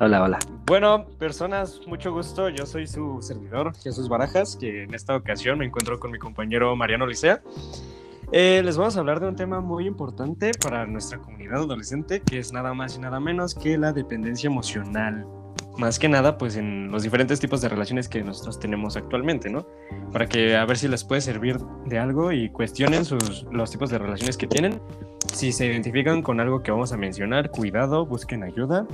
Hola, hola. Bueno, personas, mucho gusto. Yo soy su servidor, Jesús Barajas, que en esta ocasión me encuentro con mi compañero Mariano Licea. Eh, les vamos a hablar de un tema muy importante para nuestra comunidad adolescente, que es nada más y nada menos que la dependencia emocional. Más que nada, pues en los diferentes tipos de relaciones que nosotros tenemos actualmente, ¿no? Para que a ver si les puede servir de algo y cuestionen sus, los tipos de relaciones que tienen. Si se identifican con algo que vamos a mencionar, cuidado, busquen ayuda.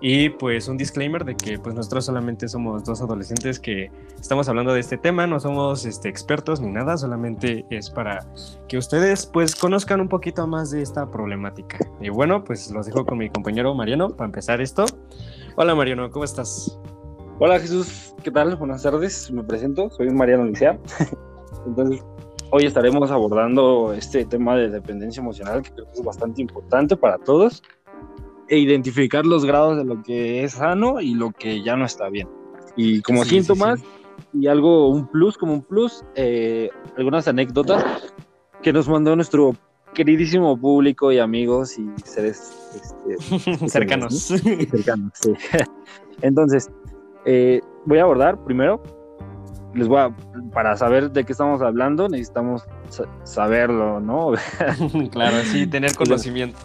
Y pues un disclaimer de que pues nosotros solamente somos dos adolescentes que estamos hablando de este tema, no somos este, expertos ni nada, solamente es para que ustedes pues conozcan un poquito más de esta problemática. Y bueno, pues los dejo con mi compañero Mariano para empezar esto. Hola Mariano, ¿cómo estás? Hola Jesús, ¿qué tal? Buenas tardes, me presento, soy Mariano Licea. Entonces, hoy estaremos abordando este tema de dependencia emocional que creo que es bastante importante para todos e identificar los grados de lo que es sano y lo que ya no está bien. Y como Sí, síntomas sí, y algo, un plus, como un plus, eh, algunas anécdotas que nos mandó nuestro queridísimo público y amigos y seres este, Cercanos. cercanos. sí. Entonces, eh, voy a abordar primero. Les voy a, para saber de qué estamos hablando, necesitamos sa- saberlo, ¿no? claro, sí, tener conocimiento.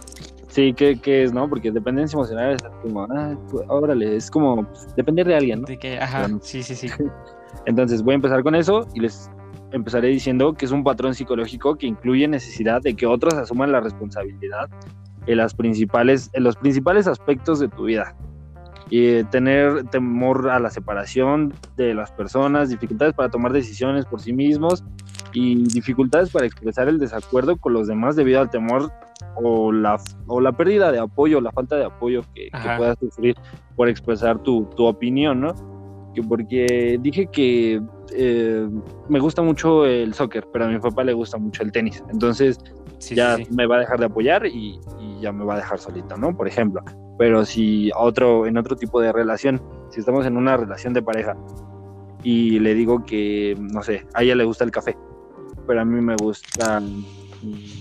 Sí, ¿qué, qué es, no? Porque dependencia emocional es como, ah, pues, órale, es como depender de alguien, ¿no? De que, ajá, Bueno. sí, sí, sí. Entonces voy a empezar con eso y les empezaré diciendo que es un patrón psicológico que incluye necesidad de que otros asuman la responsabilidad en, las principales, en los principales aspectos de tu vida. Y tener temor a la separación de las personas, dificultades para tomar decisiones por sí mismos y dificultades para expresar el desacuerdo con los demás debido al temor o la, o la pérdida de apoyo, la falta de apoyo que, que puedas sufrir por expresar tu, tu opinión, ¿no? Que porque dije que eh, me gusta mucho el soccer, pero a mi papá le gusta mucho el tenis. Entonces Sí, ya sí, sí. me va a dejar de apoyar y, y ya me va a dejar solito, ¿no? Por ejemplo. Pero si a otro, en otro tipo de relación, si estamos en una relación de pareja y le digo que, no sé, a ella le gusta el café, pero a mí me gustan mm,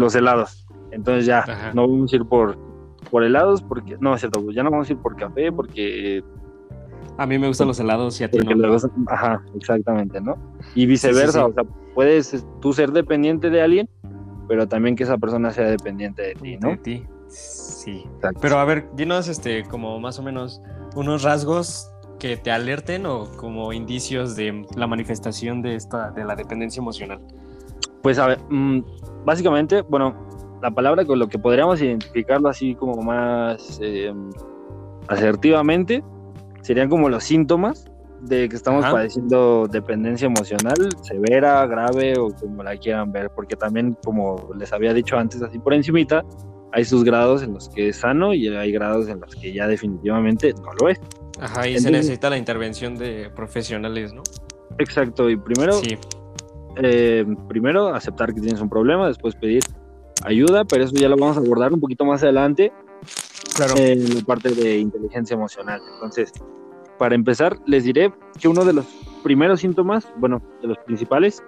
los helados. Entonces ya, Ajá. no vamos a ir por, por helados, porque, no, es cierto, pues ya no vamos a ir por café, porque A mí me gustan los helados y a ti no. le gusta- ajá, exactamente, ¿no? Y viceversa, Sí, sí, sí. o sea, puedes tú ser dependiente de alguien, pero también que esa persona sea dependiente de ti, De ¿no? ti. Sí. Exacto. Pero a ver, dinos este como más o menos unos rasgos que te alerten o como indicios de la manifestación de esta de la dependencia emocional. Pues a ver, mm, básicamente, bueno, la palabra con lo que podríamos identificarlo así como más eh, asertivamente serían como los síntomas de que estamos Ajá. padeciendo dependencia emocional severa, grave o como la quieran ver, porque también como les había dicho antes así por encimita, hay sus grados en los que es sano y hay grados en los que ya definitivamente no lo es. Ajá, y se necesita la intervención de profesionales, ¿no? Exacto, y primero Sí. Eh, primero aceptar que tienes un problema, después pedir ayuda, pero eso ya lo vamos a abordar un poquito más adelante Claro. en la parte de inteligencia emocional. Entonces, para empezar, les diré que uno de los primeros síntomas, bueno, de los principales,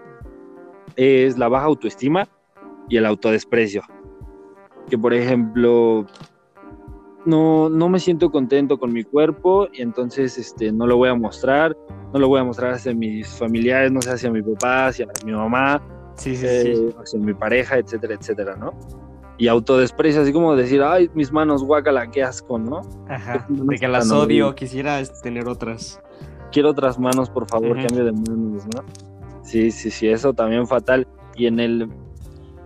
es la baja autoestima y el autodesprecio. Que por ejemplo, no, no me siento contento con mi cuerpo y entonces este, no lo voy a mostrar, no lo voy a mostrar hacia mis familiares, no sé, hacia mi papá, hacia mi mamá, sí, sí, eh, sí. hacia mi pareja, etcétera, etcétera, ¿no? Y autodesprecio, así como decir, ay, mis manos, guácala, qué asco, ¿no? Ajá. De que las odio, quisiera este, tener otras. Quiero otras manos, por favor, cambio de manos, ¿no? Sí, sí, sí, eso también fatal. Y en el...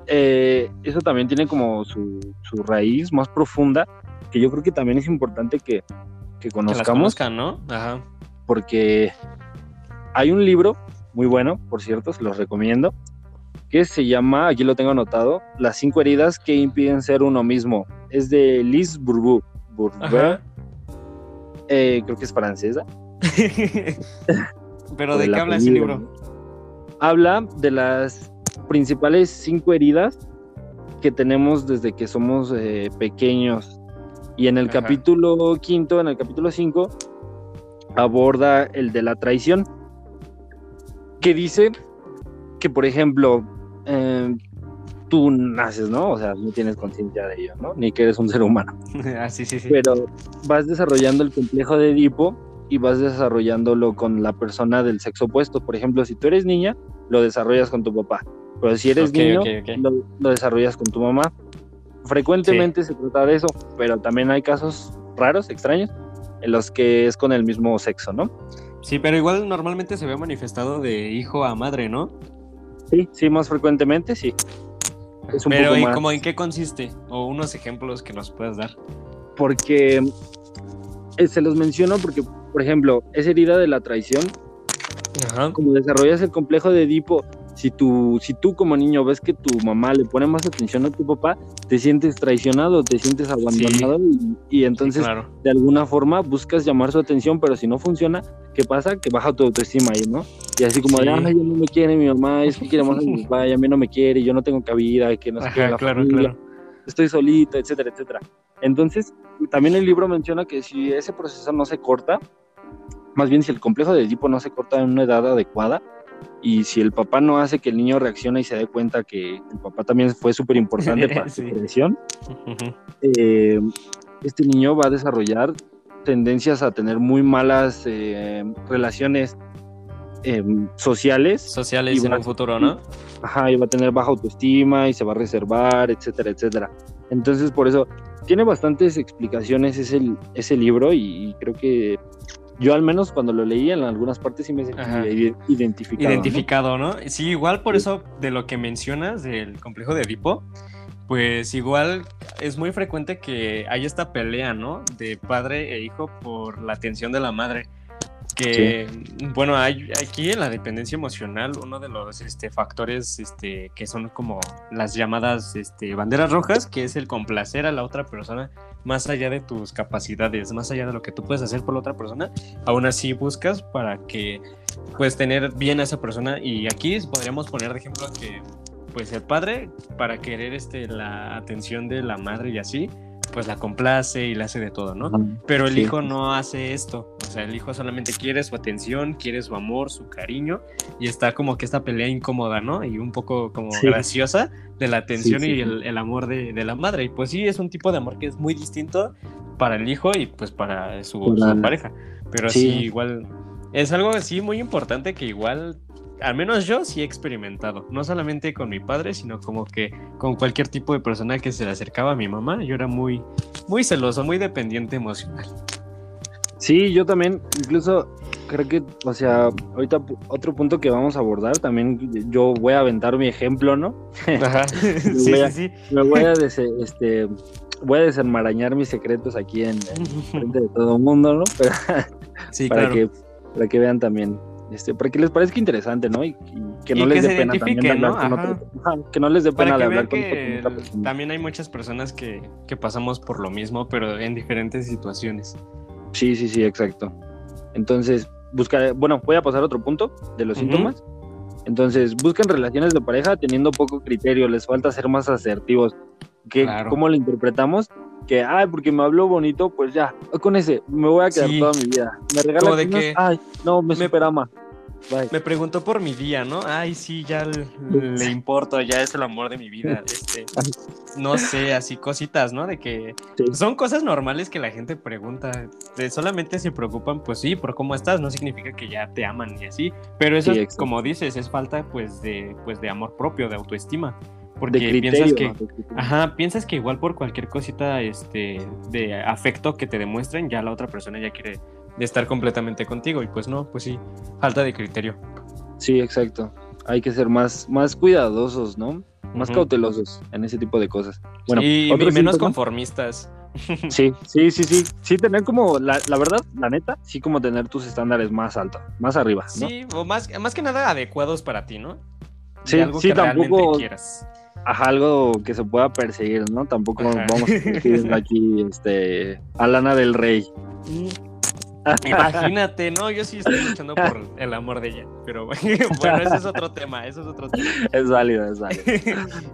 eh, eso también tiene como su, su raíz más profunda, que yo creo que también es importante que, que Que conozcamos, conozcan, ¿no? Ajá. porque hay un libro muy bueno, por cierto, se los recomiendo, que se llama, aquí lo tengo anotado, Las cinco heridas que impiden ser uno mismo. Es de Liz Bourbeau. Eh, creo que es francesa. Pero ¿de qué habla ese libro? Habla de las principales cinco heridas que tenemos desde que somos eh, pequeños. Y en el Ajá. capítulo quinto, en el capítulo cinco, aborda el de la traición. Que dice que, por ejemplo, eh, tú naces, ¿no? O sea, no tienes conciencia de ello, ¿no? Ni que eres un ser humano. ah, sí, sí, sí. Pero vas desarrollando el complejo de Edipo y vas desarrollándolo con la persona del sexo opuesto. Por ejemplo, si tú eres niña, lo desarrollas con tu papá. Pero si eres Ok, niño, ok, ok. Lo, lo desarrollas con tu mamá. Frecuentemente se trata de eso, pero también hay casos raros, extraños, en los que es con el mismo sexo, ¿no? Sí, pero igual normalmente se ve manifestado de hijo a madre, ¿no? Sí, sí, más frecuentemente, sí. Es un pero poco ¿y más. cómo en qué consiste? O unos ejemplos que nos puedas dar. Porque eh, se los menciono porque, por ejemplo, esa herida de la traición Ajá. como desarrollas el complejo de Edipo, si tú, si tú como niño ves que tu mamá le pone más atención a tu papá, te sientes traicionado, te sientes abandonado y, y entonces claro. de alguna forma buscas llamar su atención, pero si no funciona, ¿qué pasa? Que baja tu autoestima ahí, ¿no? Y así como de, Sí. ay, ya no me quiere mi mamá, es que quiere más a mi papá, y a mí no me quiere, yo no tengo cabida, que no sé claro, familia, claro. estoy solito, etcétera, etcétera. Entonces, también el libro menciona que si ese proceso no se corta, más bien si el complejo de Edipo no se corta en una edad adecuada, y si el papá no hace que el niño reaccione y se dé cuenta que el papá también fue súper importante para Sí. su creación, eh, este niño va a desarrollar tendencias a tener muy malas eh, relaciones eh, sociales, Sociales Y en un futuro, ¿no? ajá, y va a tener baja autoestima y se va a reservar, etcétera, etcétera. Entonces, por eso, tiene bastantes explicaciones ese, ese libro y, y creo que yo al menos cuando lo leí en algunas partes sí me sentí Ajá. identificado. ¿no? Identificado, ¿no? Sí, igual por Sí. eso de lo que mencionas del complejo de Edipo, pues igual es muy frecuente que hay esta pelea, ¿no? De padre e hijo por la atención de la madre. Que, bueno, hay aquí en la dependencia emocional, uno de los este, factores este, que son como las llamadas este, banderas rojas, que es el complacer a la otra persona más allá de tus capacidades, más allá de lo que tú puedes hacer por la otra persona, aún así buscas para que pues tener bien a esa persona. Y aquí podríamos poner de ejemplo que pues el padre para querer este la atención de la madre y así pues la complace y le hace de todo, ¿no? Pero el Sí. hijo no hace esto, o sea, el hijo solamente quiere su atención, quiere su amor, su cariño y está como que esta pelea incómoda, ¿no? Y un poco como Sí. graciosa de la atención Sí, sí, y sí. el, el amor de, de la madre. Y pues sí, es un tipo de amor que es muy distinto para el hijo y pues para su, su pareja. Pero Sí. sí, igual es algo así muy importante que igual, al menos yo sí he experimentado, no solamente con mi padre, sino como que con cualquier tipo de persona que se le acercaba a mi mamá, yo era muy, muy celoso, muy dependiente emocional. Sí, yo también, incluso creo que, o sea, ahorita otro punto que vamos a abordar, también yo voy a aventar mi ejemplo, ¿no? Ajá. sí, a- sí, Me voy a, des- este, voy a desenmarañar mis secretos aquí en, en frente de todo el mundo, ¿no? Pero, Sí, para, claro. que, para que vean también, este, para que les parezca interesante, ¿no? Y, y que no Y les dé pena también hablar ¿no? con ajá, que no les dé pena Para que hablar con, que otra persona. también hay muchas personas que, que pasamos por lo mismo, pero en diferentes situaciones. Sí, sí, sí, exacto. Entonces, buscar, bueno, voy a pasar a otro punto de los Ujú. síntomas. Entonces, buscan relaciones de pareja teniendo poco criterio, les falta ser más asertivos. ¿Qué, Claro. ¿Cómo lo interpretamos? Que, ay, porque me habló bonito, pues ya, con ese, me voy a quedar Sí. toda mi vida. Me regala de que- ay, no, me, me- superama. Bye. Me preguntó por mi día, ¿no? Ay, sí, ya le, le importo, ya es el amor de mi vida. Este, no sé, así cositas, ¿no? De que Sí. son cosas normales que la gente pregunta. De solamente se preocupan, pues sí, por cómo estás, no significa que ya te aman y así. Pero eso, Sí, como dices, es falta pues de, pues de amor propio, de autoestima. Porque de criterio. piensas que. Ajá, piensas que igual por cualquier cosita este, de afecto que te demuestren, ya la otra persona ya quiere estar completamente contigo. Y pues no, pues sí, falta de criterio. Sí, exacto. Hay que ser más, más cuidadosos, ¿no? Más Ujú. cautelosos en ese tipo de cosas. Bueno, y otro menos conformistas. Sí, sí, sí, sí. Sí, tener como, la, la verdad, la neta, sí como tener tus estándares más altos, más arriba, ¿no? Sí, o más, más que nada adecuados para ti, ¿no? De Sí, algo sí, que tampoco- quieras. Ajá, algo que se pueda perseguir, ¿no? Tampoco Ajá. vamos a aquí, este, a Lana del Rey. Imagínate, no, yo sí estoy luchando por el amor de ella, pero bueno, ese es otro tema, eso es otro tema. Es válido, es válido.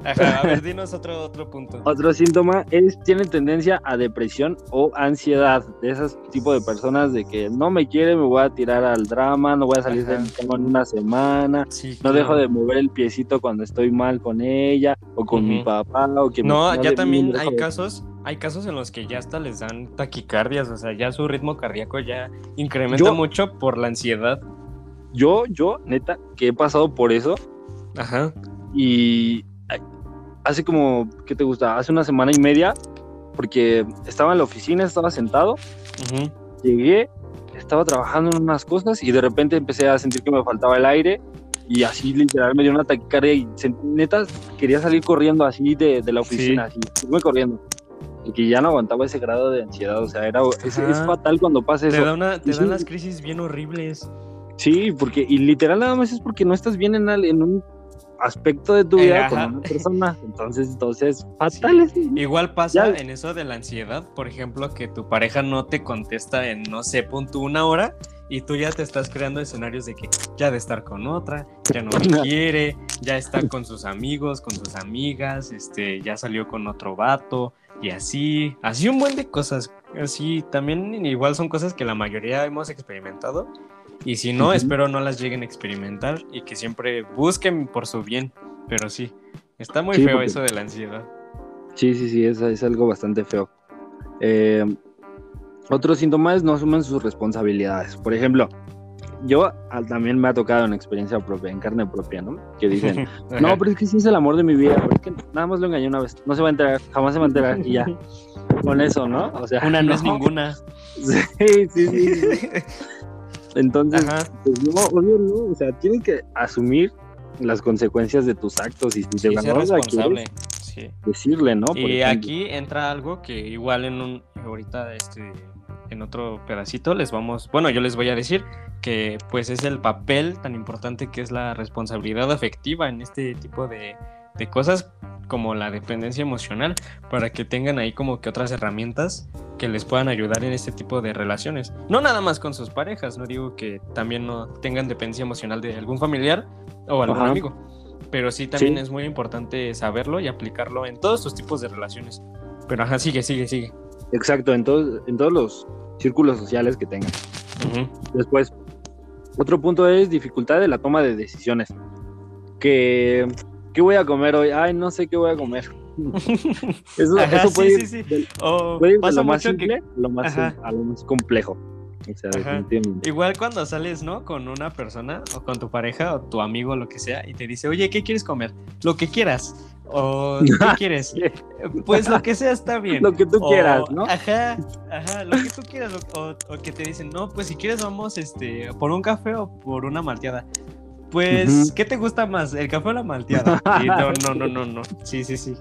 Ajá, a ver, dinos otro, otro punto. Otro síntoma es, tiene tendencia a depresión o ansiedad, de esos tipo de personas de que no me quiere, me voy a tirar al drama, no voy a salir de Ajá. mi cama en una semana, Sí, no claro. dejo de mover el piecito cuando estoy mal con ella o con mi papá o que No, me- ya de- también hay de- casos, hay casos en los que ya hasta les dan taquicardias, o sea, ya su ritmo cardíaco ya incrementa Yo- mucho por la ansiedad. Yo, yo, neta, que he pasado por eso Ajá. y hace como, ¿qué te gusta? Hace una semana y media, porque estaba en la oficina, estaba sentado, ujú. llegué, estaba trabajando en unas cosas y de repente empecé a sentir que me faltaba el aire y así literal me dio una taquicardia y neta quería salir corriendo así de, de la oficina, así, irme corriendo. Porque ya no aguantaba ese grado de ansiedad, o sea, era, es, fatal cuando pasa Te, eso. da una, te Y dan sí. las crisis bien horribles. Sí, porque, y literal nada más es porque no estás bien en, al- en un aspecto de tu Eh, vida ajá. con una persona. Entonces, entonces, fatal es. Igual pasa Ya. en eso de la ansiedad, por ejemplo, que tu pareja no te contesta en, no sé, punto una hora y tú ya te estás creando escenarios de que ya de estar con otra, ya no me quiere, ya está con sus amigos, con sus amigas, este, ya salió con otro vato y así, así un buen de cosas. Así también igual son cosas que la mayoría hemos experimentado y si no, espero no las lleguen a experimentar y que siempre busquen por su bien, pero sí, está muy Sí, feo porque- eso de la ansiedad. Sí, sí, sí, es, es algo bastante feo. Eh, otro síntoma es no asumen sus responsabilidades. Por ejemplo, yo también me ha tocado en experiencia propia, en carne propia, ¿no? Que dicen, no, pero es que sí es el amor de mi vida, pero es que nada más lo engañé una vez, no se va a enterar, jamás se va a enterar y ya. Con eso, ¿no? O sea, Una no es ninguna. Sí, sí, sí. sí. Entonces, pues no, obvio no, o sea, tienes que asumir las consecuencias de tus actos y si Sí, de ser responsable. quieres, Sí. decirle, ¿no? Por Y ejemplo. aquí entra algo que igual en un ahorita este en otro pedacito les vamos, bueno, yo les voy a decir que pues es el papel tan importante que es la responsabilidad afectiva en este tipo de, de cosas como la dependencia emocional para que tengan ahí como que otras herramientas que les puedan ayudar en este tipo de relaciones. No nada más con sus parejas, no digo que también no tengan dependencia emocional de algún familiar o algún Ajá. amigo, pero sí también Sí. es muy importante saberlo y aplicarlo en todos sus tipos de relaciones. Pero ajá, sigue, sigue, sigue. Exacto, en, todos en todos los círculos sociales que tengan. Después, otro punto es dificultad de la toma de decisiones. Que, ¿qué voy a comer hoy? Ay, no sé qué voy a comer. Eso, Ajá, eso sí, puede, sí, sí. ir del- O puede ir de pasa lo más que simple lo más, a lo más complejo. O sea. Igual cuando sales, ¿no? Con una persona o con tu pareja o tu amigo, lo que sea, y te dice, oye, ¿qué quieres comer? Lo que quieras. O ¿qué quieres? Pues lo que sea está bien. Lo que tú O- quieras, ¿no? Ajá, ajá, lo que tú quieras. O, que te dicen, no, pues si quieres vamos este, por un café o por una malteada. Pues. ¿qué te gusta más? ¿El café o la malteada? Y no, no, no, no, no. Sí, sí, sí.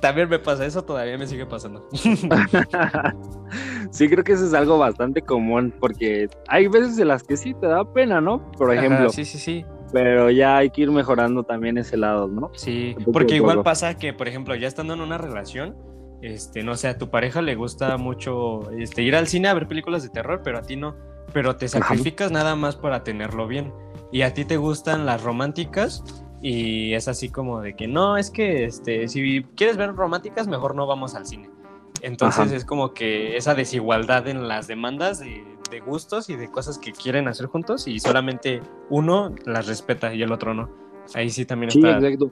También me pasa eso, todavía me sigue pasando. sí, creo que eso es algo bastante común porque hay veces en las que sí te da pena, ¿no? Por ejemplo, Ajá, sí, sí, sí. Pero ya hay que ir mejorando también ese lado, ¿no? Sí, porque igual pasa que, por ejemplo, ya estando en una relación, este, no sé, a tu pareja le gusta mucho este, ir al cine a ver películas de terror, pero a ti no. Pero te sacrificas nada más para tenerlo bien. Y a ti te gustan las románticas y es así como de que no, es que este, si quieres ver románticas, mejor no vamos al cine. Entonces Ajá. es como que esa desigualdad en las demandas de, de gustos y de cosas que quieren hacer juntos y solamente uno las respeta y el otro no. Ahí sí también Sí, está exacto.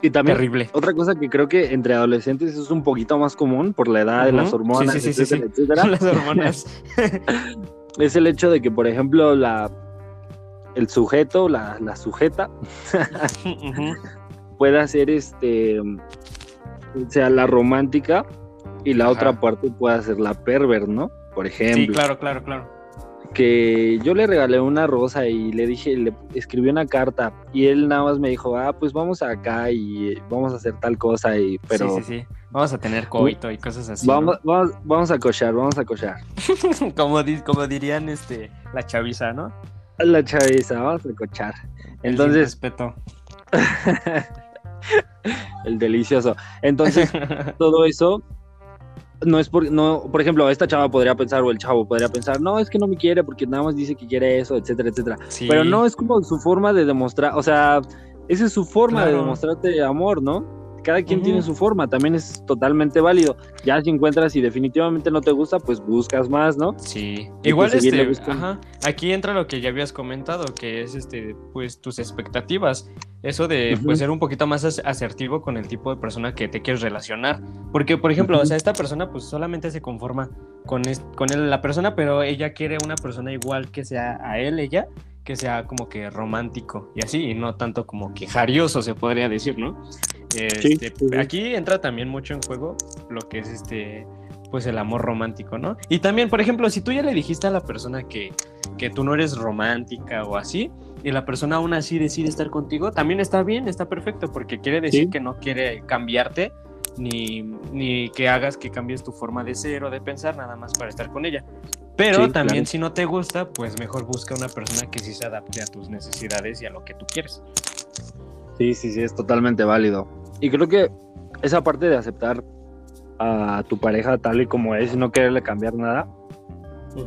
Y también terrible. otra cosa que creo que entre adolescentes es un poquito más común por la edad de las hormonas, Sí, sí, sí, sí, etcétera, etcétera, Las hormonas. es el hecho de que, por ejemplo, la el sujeto, la, la sujeta, pueda ser este, o sea, la romántica y la Ajá. otra parte pueda ser la perver, ¿no? Por ejemplo. Sí, claro, claro, claro. que yo le regalé una rosa y le dije, le escribí una carta y él nada más me dijo, ah, pues vamos acá y vamos a hacer tal cosa y pero Sí, sí, sí. Vamos a tener coito y cosas así. vamos, vamos, vamos a cochar, vamos a cochar. como, di- como dirían este, la chaviza, ¿no? La chaviza, vamos a cochar. El Entonces, respeto. el delicioso. Entonces, todo eso no es por, no, por ejemplo, esta chava podría pensar o el chavo podría pensar, no, es que no me quiere porque nada más dice que quiere eso, etcétera, etcétera. Pero no es como su forma de demostrar, o sea, esa es su forma de demostrarte amor, ¿no? Cada quien tiene su forma, también es totalmente válido. Ya si encuentras y definitivamente no te gusta, pues buscas más, ¿no? Sí. Igual este, ajá, aquí entra lo que ya habías comentado, que es este, pues tus expectativas. Eso de pues, ser un poquito más asertivo con el tipo de persona que te quieres relacionar. Porque, por ejemplo, o sea, esta persona pues solamente se conforma con, con la persona, pero ella quiere una persona igual que sea a él, ella, que sea como que romántico y así, y no tanto como que jarioso, se podría decir, ¿no? Este, aquí entra también mucho en juego lo que es este, pues el amor romántico, ¿no? Y también, por ejemplo, si tú ya le dijiste a la persona que, que tú no eres romántica o así, y la persona aún así decide estar contigo, también está bien, está perfecto, porque quiere decir que no quiere cambiarte, ni, ni, que hagas que cambies tu forma de ser o de pensar nada más para estar con ella. Pero también si no te gusta, pues mejor busca una persona que sí se adapte a tus necesidades y a lo que tú quieres. Sí, sí, sí, es totalmente válido. Y creo que esa parte de aceptar a tu pareja tal y como es y no quererle cambiar nada,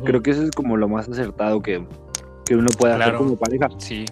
creo que eso es como lo más acertado que, uno puede hacer como pareja. Sí.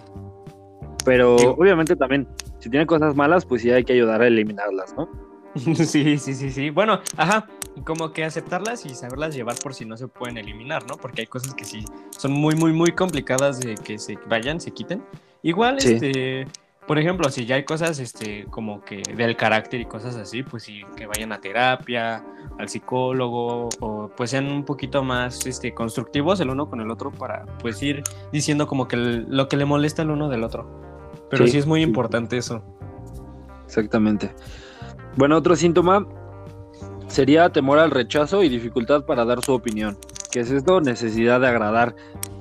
Pero obviamente también, si tiene cosas malas, pues sí hay que ayudar a eliminarlas, ¿no? Sí, sí, sí, sí. Bueno, ajá, como que aceptarlas y saberlas llevar por si no se pueden eliminar, ¿no? Porque hay cosas que sí son muy, muy, muy complicadas de que se vayan, se quiten. Igual, este, por ejemplo, si ya hay cosas este, como que del carácter y cosas así, pues sí, que vayan a terapia, al psicólogo, o pues sean un poquito más este, constructivos el uno con el otro para pues ir diciendo como que lo que le molesta el uno del otro. Pero sí, es muy importante eso. Exactamente. Bueno, otro síntoma sería temor al rechazo y dificultad para dar su opinión. ¿Qué es esto? Necesidad de agradar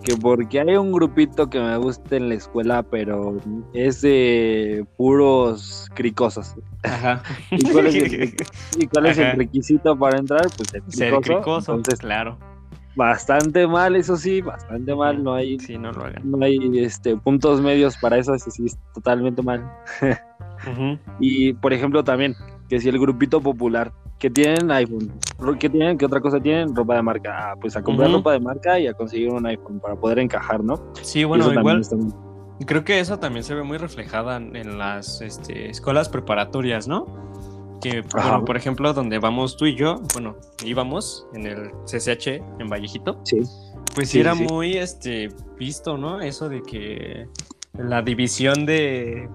que porque hay un grupito que me gusta en la escuela, pero es de puros cricosos. Ajá. ¿Y cuál es el, requisito para entrar? Pues el cricoso. Ser cricoso, Entonces, claro. Bastante mal, eso sí, bastante mal. No hay, sí, no, lo hagan. no hay este, puntos medios para eso, eso sí es totalmente mal. Y por ejemplo, también, que si el grupito popular que tienen iPhone, ¿qué tienen? ¿Qué otra cosa tienen? Ropa de marca. Ah, pues a comprar ropa de marca y a conseguir un iPhone para poder encajar, ¿no? Sí, bueno, igual. Creo que eso también se ve muy reflejada en las este, escuelas preparatorias, ¿no? Que, bueno, por ejemplo, donde vamos tú y yo, bueno, íbamos en el CCH en Vallejito. Sí. Pues sí, era muy este, visto, ¿no? Eso de que la división de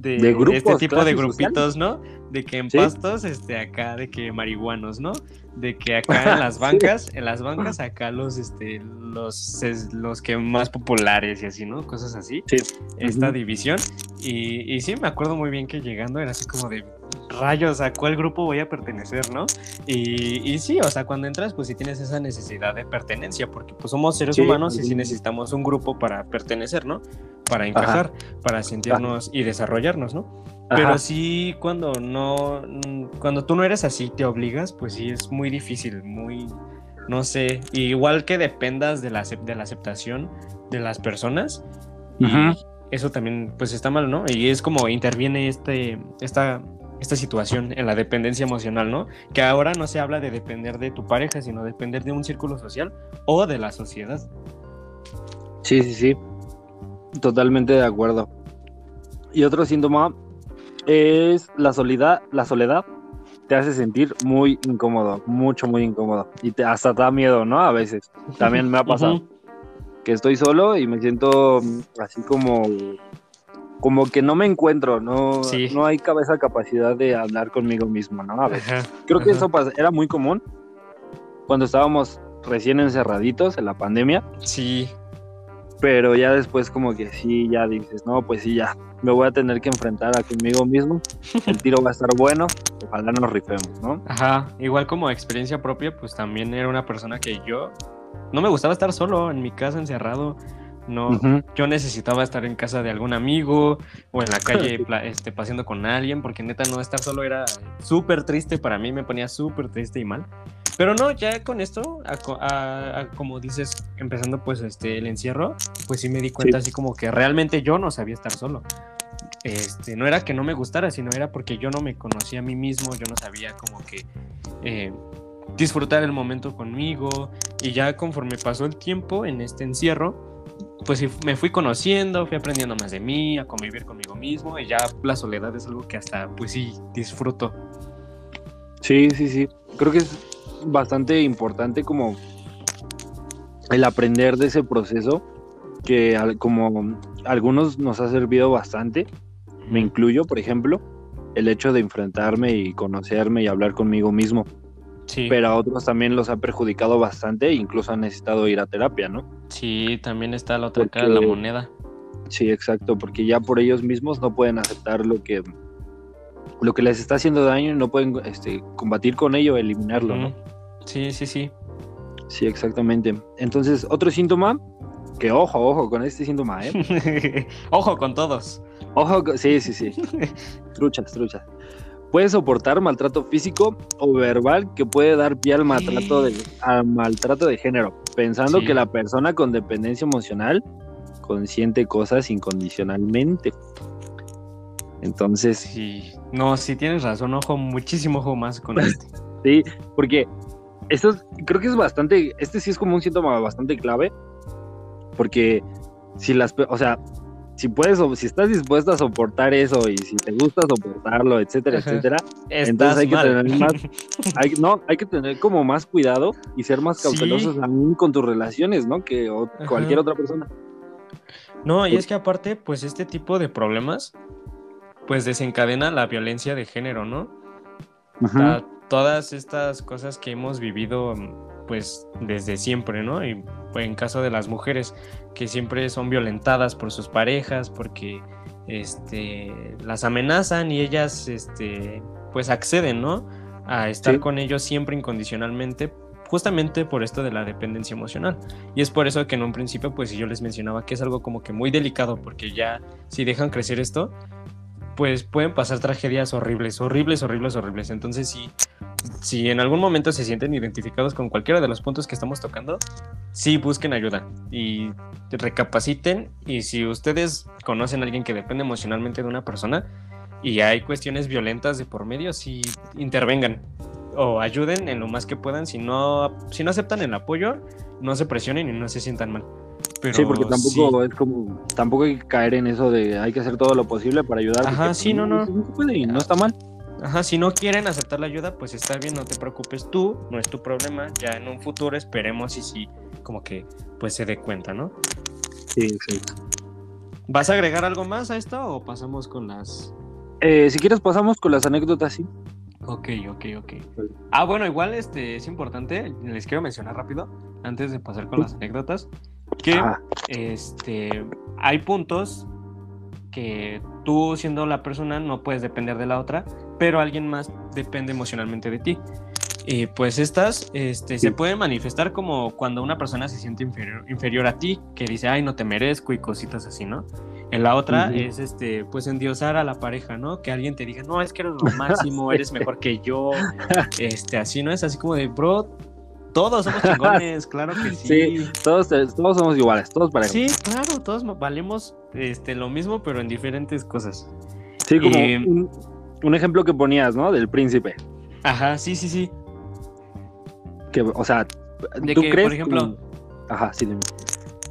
de, este tipo de grupitos, ¿no? De que en pastos, este, acá de que marihuanos, ¿no? De que acá en las bancas, en las bancas acá los, este, los, los que más populares y así, ¿no? Cosas así. Sí. Esta división. Y, y sí, me acuerdo muy bien que llegando era así como de rayos, ¿a cuál grupo voy a pertenecer, no? Y, y sí, o sea, cuando entras, pues sí tienes esa necesidad de pertenencia, porque pues somos seres humanos y sí necesitamos un grupo para pertenecer, ¿no? Para encajar, para sentirnos y desarrollarnos, ¿no? Pero sí, cuando no, cuando tú no eres así, te obligas, pues sí es muy difícil, muy, no sé, igual que dependas de la, de la aceptación de las personas. eso también, pues está mal, ¿no? Y es como interviene este, esta, esta situación en la dependencia emocional, ¿no? Que ahora no se habla de depender de tu pareja, sino depender de un círculo social o de la sociedad. Sí, sí, sí. Totalmente de acuerdo. Y otro síntoma es la soledad, la soledad te hace sentir muy incómodo, mucho, muy incómodo. Y te, hasta da miedo, ¿no? A veces. También me ha pasado. Que estoy solo y me siento así como como que no me encuentro, no, no hay cabeza capacidad de hablar conmigo mismo, ¿no? A veces. Creo que eso era muy común cuando estábamos recién encerraditos en la pandemia. Sí. Pero ya después como que sí, ya dices, no, pues sí, ya, me voy a tener que enfrentar a conmigo mismo. El tiro va a estar bueno, ojalá nos rifemos, ¿no? Ajá, igual como experiencia propia, pues también era una persona que yo no me gustaba estar solo en mi casa encerrado. No, yo necesitaba estar en casa de algún amigo o en la calle este, paseando con alguien, porque neta no estar solo era súper triste para mí, me ponía súper triste y mal. Pero no, ya con esto, como dices, empezando pues este el encierro, pues sí me di cuenta así como que realmente yo no sabía estar solo. Este, no era que no me gustara, sino era porque yo no me conocía a mí mismo, yo no sabía como que eh, disfrutar el momento conmigo y ya conforme pasó el tiempo en este encierro, pues me fui conociendo, fui aprendiendo más de mí, a convivir conmigo mismo y ya la soledad es algo que hasta pues sí disfruto. Sí, sí, sí. Creo que es bastante importante como el aprender de ese proceso que como algunos nos ha servido bastante, me incluyo, por ejemplo, el hecho de enfrentarme y conocerme y hablar conmigo mismo. Sí. Pero a otros también los ha perjudicado bastante e incluso han necesitado ir a terapia, ¿no? Sí, también está la otra cara de la moneda. Sí, exacto, porque ya por ellos mismos no pueden aceptar lo que lo que les está haciendo daño y no pueden este, combatir con ello, eliminarlo, ¿no? Sí, sí, sí. Sí, exactamente. Entonces, otro síntoma, que ojo, ojo con este síntoma, ¿eh? ojo con todos. Ojo, sí, sí, sí. truchas, truchas. Puede soportar maltrato físico o verbal que puede dar pie al maltrato de, al maltrato de género, pensando que la persona con dependencia emocional consiente cosas incondicionalmente. Entonces. Sí, no, sí tienes razón, ojo, muchísimo ojo más con este. sí, porque esto creo que es bastante, este sí es como un síntoma bastante clave, porque si las, o sea, si puedes, si estás dispuesto a soportar eso y si te gusta soportarlo, etcétera, etcétera, entonces hay que tener más, no, hay que tener como más cuidado y ser más cautelosos también con tus relaciones, ¿no? Que cualquier otra persona. No, y es que aparte, pues este tipo de problemas, pues desencadena la violencia de género, ¿no? todas estas cosas que hemos vivido pues desde siempre, ¿no? Y en caso de las mujeres que siempre son violentadas por sus parejas porque este las amenazan y ellas este pues acceden, ¿no? A estar con ellos siempre incondicionalmente justamente por esto de la dependencia emocional. Y es por eso que en un principio, pues yo les mencionaba que es algo como que muy delicado, porque ya si dejan crecer esto, pues pueden pasar tragedias horribles, horribles, horribles, horribles. Entonces, si, en algún momento se sienten identificados con cualquiera de los puntos que estamos tocando, sí busquen ayuda y recapaciten. Y si ustedes conocen a alguien que depende emocionalmente de una persona y hay cuestiones violentas de por medio, sí intervengan o ayuden en lo más que puedan. Si no, si no aceptan el apoyo, no se presionen y no se sientan mal sí, porque tampoco es como, tampoco hay que caer en eso de hay que hacer todo lo posible para ayudar. Ajá, sí, no, no. no está mal. Ajá, si no quieren aceptar la ayuda, pues está bien, no te preocupes tú, no es tu problema. Ya en un futuro esperemos y sí, como que pues se dé cuenta, ¿no? Sí, exacto. ¿Vas a agregar algo más a esto o pasamos con las... Eh, si quieres pasamos con las anécdotas, sí. Ok, ok, ok. Ah, bueno, igual este es importante, les quiero mencionar rápido, antes de pasar con las anécdotas, que este, hay puntos que tú siendo la persona no puedes depender de la otra, pero alguien más depende emocionalmente de ti. Y pues estas este, se pueden manifestar como cuando una persona se siente inferior, inferior, a ti, que dice, ay, no te merezco y cositas así, ¿no? En la otra es, este, pues, endiosar a la pareja, ¿no? Que alguien te diga, no, es que eres lo máximo, eres mejor que yo, este, así, ¿no? Es así como de, bro, todos somos chingones, claro que sí. Sí, todos, todos somos iguales, todos parejos. Sí, claro, todos valemos este, lo mismo, pero en diferentes cosas. Sí, como un, ejemplo que ponías, ¿no? Del príncipe. Ajá, sí, sí, sí. Que, o sea, ¿tú crees? Por ejemplo. Ajá, sí, dime.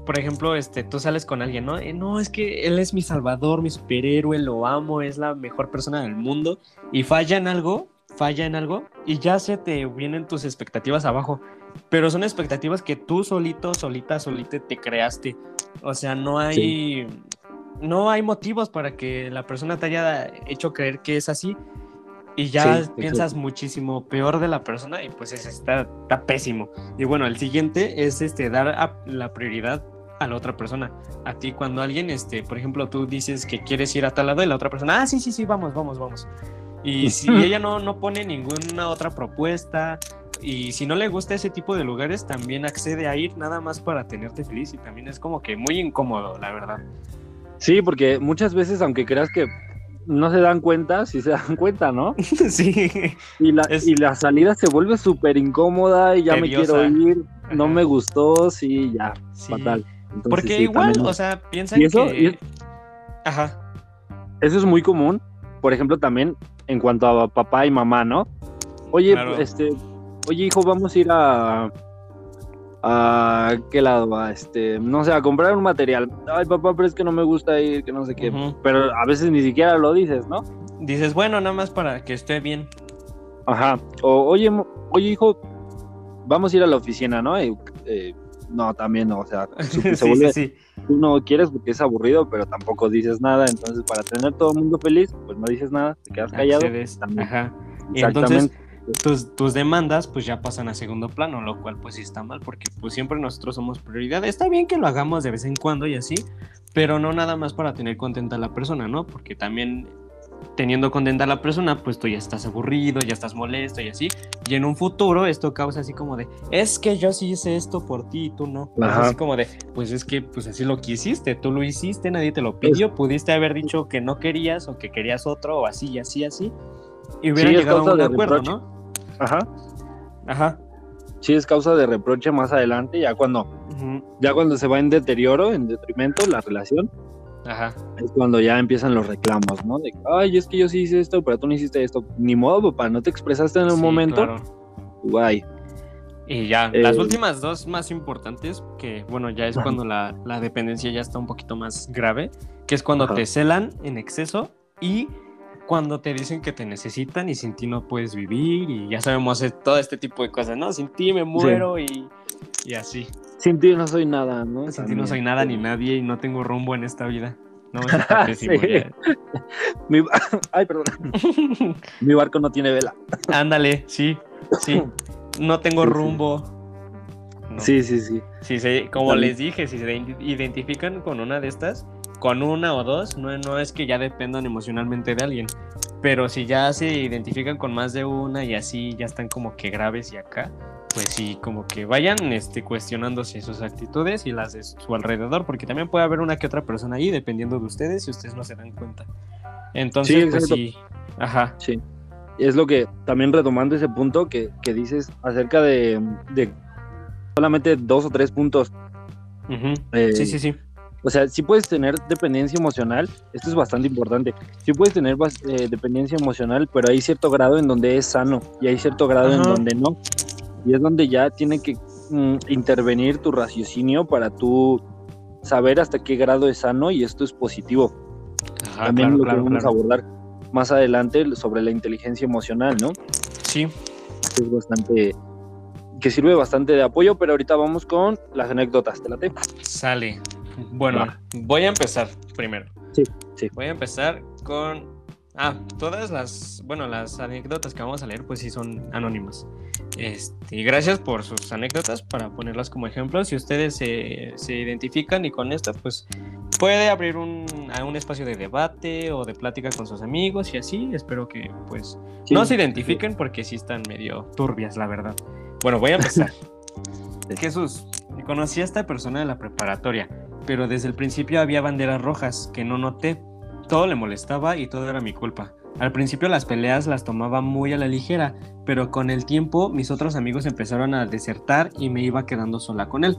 Por ejemplo, este, tú sales con alguien, ¿no? Eh, no, es que él es mi salvador, mi superhéroe, lo amo, es la mejor persona del mundo. Y falla en algo, falla en algo y ya se te vienen tus expectativas abajo. Pero son expectativas que tú solito, solita, solita te creaste. O sea, no hay, no hay motivos para que la persona te haya hecho creer que es así. Y ya piensas muchísimo peor de la persona y pues está, está pésimo. Y bueno, el siguiente es este, dar la prioridad a la otra persona. A ti cuando alguien, este, por ejemplo, tú dices que quieres ir a tal lado y la otra persona, ah, sí, sí, sí, vamos, vamos, vamos. Y si ella no, no pone ninguna otra propuesta, y si no le gusta ese tipo de lugares, también accede a ir nada más para tenerte feliz y también es como que muy incómodo, la verdad. Sí, porque muchas veces, aunque creas que no se dan cuenta, sí se dan cuenta, ¿no? sí. Y la, y la salida se vuelve súper incómoda y ya me quiero ir, no me gustó, sí, ya, fatal. porque igual, o sea, piensan que... Ajá. Eso es muy común, por ejemplo, también en cuanto a papá y mamá, ¿no? Oye, este, oye hijo, vamos a ir a a qué lado va, este, no sé, a comprar un material. Ay, papá, pero es que no me gusta ir, que no sé qué. Pero a veces ni siquiera lo dices, ¿no? Dices, bueno, nada más para que esté bien. Ajá. O, oye, oye, hijo, vamos a ir a la oficina, ¿no? Y, eh, no, también no, o sea, se sí, vuelve, sí, sí. tú no quieres porque es aburrido, pero tampoco dices nada. Entonces, para tener todo el mundo feliz, pues no dices nada, te quedas callado. Ajá. Y entonces tus, tus demandas pues ya pasan a segundo plano, lo cual pues sí está mal porque pues siempre nosotros somos prioridad. Está bien que lo hagamos de vez en cuando y así, pero no nada más para tener contenta a la persona, ¿no? Porque también teniendo contenta a la persona, pues tú ya estás aburrido, ya estás molesto y así. Y en un futuro esto causa así como de, es que yo sí hice esto por ti y tú no. Es Ajá. así como de, pues es que pues así lo quisiste, tú lo hiciste, nadie te lo pidió, pudiste haber dicho que no querías o que querías otro o así y así, así. Y hubieran Sí, llegado a un acuerdo, reproche. ¿no? Ajá. Ajá. Sí, es causa de reproche más adelante, ya cuando, Ujú. ya cuando se va en deterioro, en detrimento la relación, Ajá. es cuando ya empiezan los reclamos, ¿no? De, ay, es que yo sí hice esto, pero tú no hiciste esto. Ni modo, papá, no te expresaste en un Sí, momento. claro. Guay. Y ya, Eh, las últimas dos más importantes, que bueno, ya es cuando la, la dependencia ya está un poquito más grave, que es cuando Ajá. te celan en exceso y cuando te dicen que te necesitan y sin ti no puedes vivir y ya sabemos todo este tipo de cosas, ¿no? Sin ti me muero y, y así. Sin ti no soy nada, ¿no? Sin ti no soy nada ni nadie y no tengo rumbo en esta vida. No, eso está pésimo, Sí. Mi... Ay, perdón. Mi barco no tiene vela. Ándale, sí, sí. No tengo Sí, rumbo. No. Sí, sí, sí. Si se, como También. les dije, si se ident- identifican con una de estas, con una o dos, no, no es que ya dependan emocionalmente de alguien, pero si ya se identifican con más de una y así ya están como que graves y acá, pues sí, como que vayan este, cuestionándose sus actitudes y las de su alrededor, porque también puede haber una que otra persona ahí dependiendo de ustedes si ustedes no se dan cuenta. Entonces, Sí, pues sí, ajá, Sí. Es lo que, también retomando ese punto que, que dices acerca de, de solamente dos o tres puntos. eh, sí, sí, sí, O sea, sí puedes tener dependencia emocional, esto es bastante importante. Sí puedes tener eh, dependencia emocional, pero hay cierto grado en donde es sano y hay cierto grado en donde no. Y es donde ya tiene que mm, intervenir tu raciocinio para tú saber hasta qué grado es sano y esto es positivo. Ajá, También claro, lo claro, que vamos claro. a abordar más adelante sobre la inteligencia emocional, ¿no? Sí, Que es bastante que sirve bastante de apoyo, pero ahorita vamos con las anécdotas, ¿te late? Sale. Bueno, Va. voy a empezar primero. Sí, sí. Voy a empezar con. Ah, todas las. Bueno, las anécdotas que vamos a leer, pues sí son anónimas. Este, y gracias por sus anécdotas para ponerlas como ejemplo. Si ustedes se, se identifican y con estas, pues puede abrir un, a un espacio de debate o de plática con sus amigos y así. Espero que, pues, Sí. no se identifiquen porque sí están medio turbias, la verdad. Bueno, voy a empezar. Jesús, conocí a esta persona de la preparatoria, pero desde el principio había banderas rojas que no noté. Todo le molestaba y todo era mi culpa. Al principio las peleas las tomaba muy a la ligera, pero con el tiempo mis otros amigos empezaron a desertar y me iba quedando sola con él.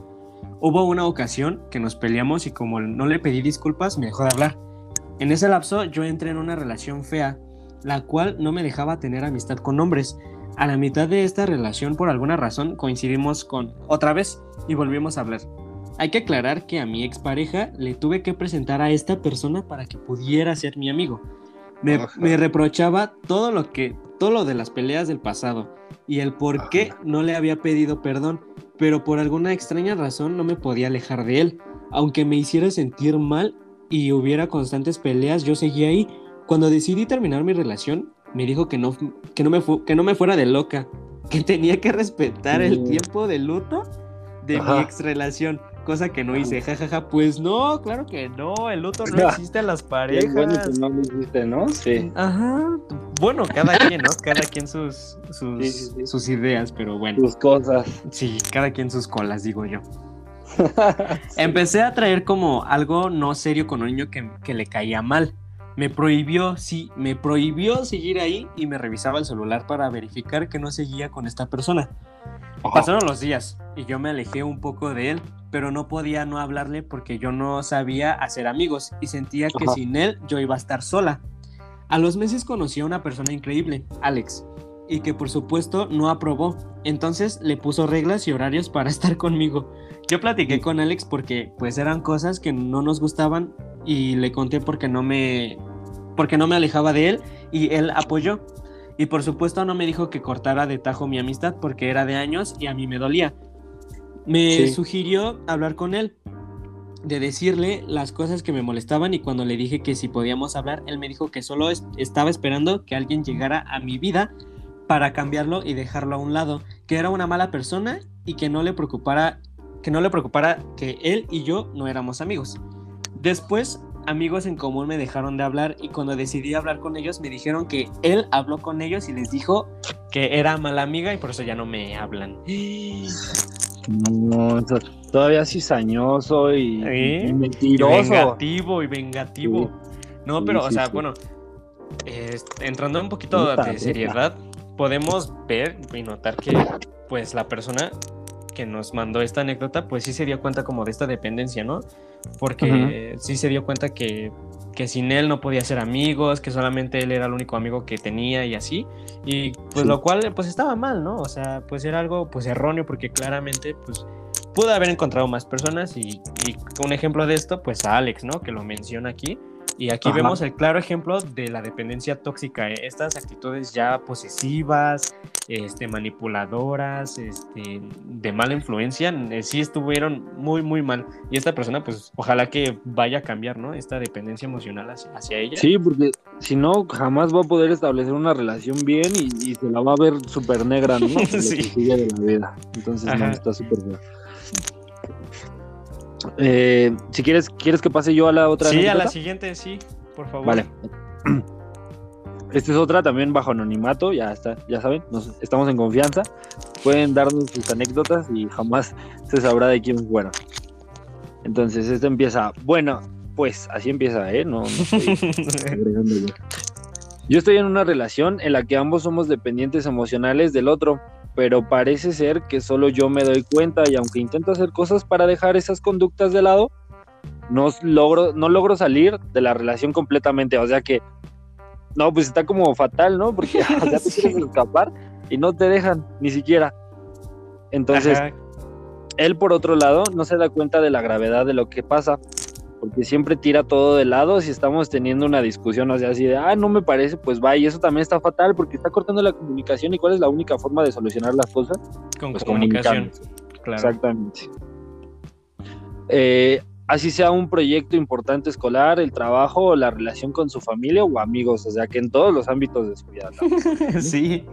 Hubo una ocasión que nos peleamos y como no le pedí disculpas me dejó de hablar. En ese lapso yo entré en una relación fea, la cual no me dejaba tener amistad con hombres. A la mitad de esta relación por alguna razón coincidimos con otra vez y volvimos a hablar. Hay que aclarar que a mi expareja le tuve que presentar a esta persona para que pudiera ser mi amigo. Me, me reprochaba todo lo que todo lo de las peleas del pasado y el por qué no le había pedido perdón, pero por alguna extraña razón no me podía alejar de él. Aunque me hiciera sentir mal y hubiera constantes peleas, yo seguía ahí. Cuando decidí terminar mi relación, me dijo que no, que no, me, que no me fuera de loca, que tenía que respetar el tiempo de luto de mi ex relación, cosa que no hice, jajaja, pues no, claro que no, el luto no existe en las Qué parejas. bueno que no lo hiciste, ¿no? Sí. Ajá, bueno, cada quien, ¿no? Cada quien sus, sus, Sí, sí, sí. sus ideas, pero bueno, Tus cosas. sí, cada quien sus colas, digo yo. Empecé a traer como algo no serio con un niño que, que le caía mal. Me prohibió, sí, me prohibió seguir ahí y me revisaba el celular para verificar que no seguía con esta persona. Pasaron los días y yo me alejé un poco de él, pero no podía no hablarle porque yo no sabía hacer amigos y sentía que Ajá. sin él yo iba a estar sola. A los meses conocí a una persona increíble, Alex. y que por supuesto no aprobó. Entonces le puso reglas y horarios para estar conmigo. Yo platiqué con Alex porque pues eran cosas que no nos gustaban y le conté porque no me porque no me alejaba de él y él apoyó. Y por supuesto no me dijo que cortara de tajo mi amistad porque era de años y a mí me dolía. Me sugirió hablar con él, de decirle las cosas que me molestaban y cuando le dije que si podíamos hablar, él me dijo que solo estaba esperando que alguien llegara a mi vida para cambiarlo y dejarlo a un lado, que era una mala persona y que no le preocupara que no le preocupara que él y yo no éramos amigos. Después, amigos en común me dejaron de hablar y cuando decidí hablar con ellos me dijeron que él habló con ellos y les dijo que era mala amiga y por eso ya no me hablan. No, todavía cizañoso y, y mentiroso. Y vengativo y vengativo. No, pero, o sea, bueno, entrando un poquito de seriedad, podemos ver y notar que, pues, la persona que nos mandó esta anécdota, pues sí se dio cuenta como de esta dependencia, ¿no? Porque sí se dio cuenta que que sin él no podía ser amigos, que solamente él era el único amigo que tenía y así. Y pues lo cual pues estaba mal, ¿no? O sea, pues era algo pues erróneo porque claramente pues pudo haber encontrado más personas y, y un ejemplo de esto pues a Alex, ¿no? Que lo menciona aquí. Y aquí vemos el claro ejemplo de la dependencia tóxica, ¿eh? estas actitudes ya posesivas, este, manipuladoras, este, de mala influencia, eh, sí estuvieron muy, muy mal. Y esta persona, pues, ojalá que vaya a cambiar, ¿no? Esta dependencia emocional hacia, ella. Sí, porque si no, jamás va a poder establecer una relación bien y, se la va a ver súper negra, ¿no? sí. de la vida. Entonces, no, está súper bien. Eh, si quieres, ¿quieres que pase yo a la otra? Sí, a la siguiente, sí, por favor. Vale. Esta es otra también bajo anonimato, ya está, ya saben, estamos en confianza. Pueden darnos sus anécdotas y jamás se sabrá de quién fueron. Entonces, esto empieza, bueno, pues así empieza, ¿eh? No, no estoy yo. Yo estoy en una relación en la que ambos somos dependientes emocionales del otro pero parece ser que solo yo me doy cuenta y aunque intento hacer cosas para dejar esas conductas de lado, no logro, no logro salir de la relación completamente. O sea que, no, pues está como fatal, ¿no? Porque ya te quieres escapar y no te dejan ni siquiera. Entonces, él por otro lado no se da cuenta de la gravedad de lo que pasa porque siempre tira todo de lado si estamos teniendo una discusión, o sea, así de, ah, no me parece, pues va, y eso también está fatal porque está cortando la comunicación y cuál es la única forma de solucionar las cosas. Con pues comunicación, claro. Exactamente. Eh, así sea un proyecto importante escolar, el trabajo, la relación con su familia o amigos, o sea, que en todos los ámbitos de su vida. sí.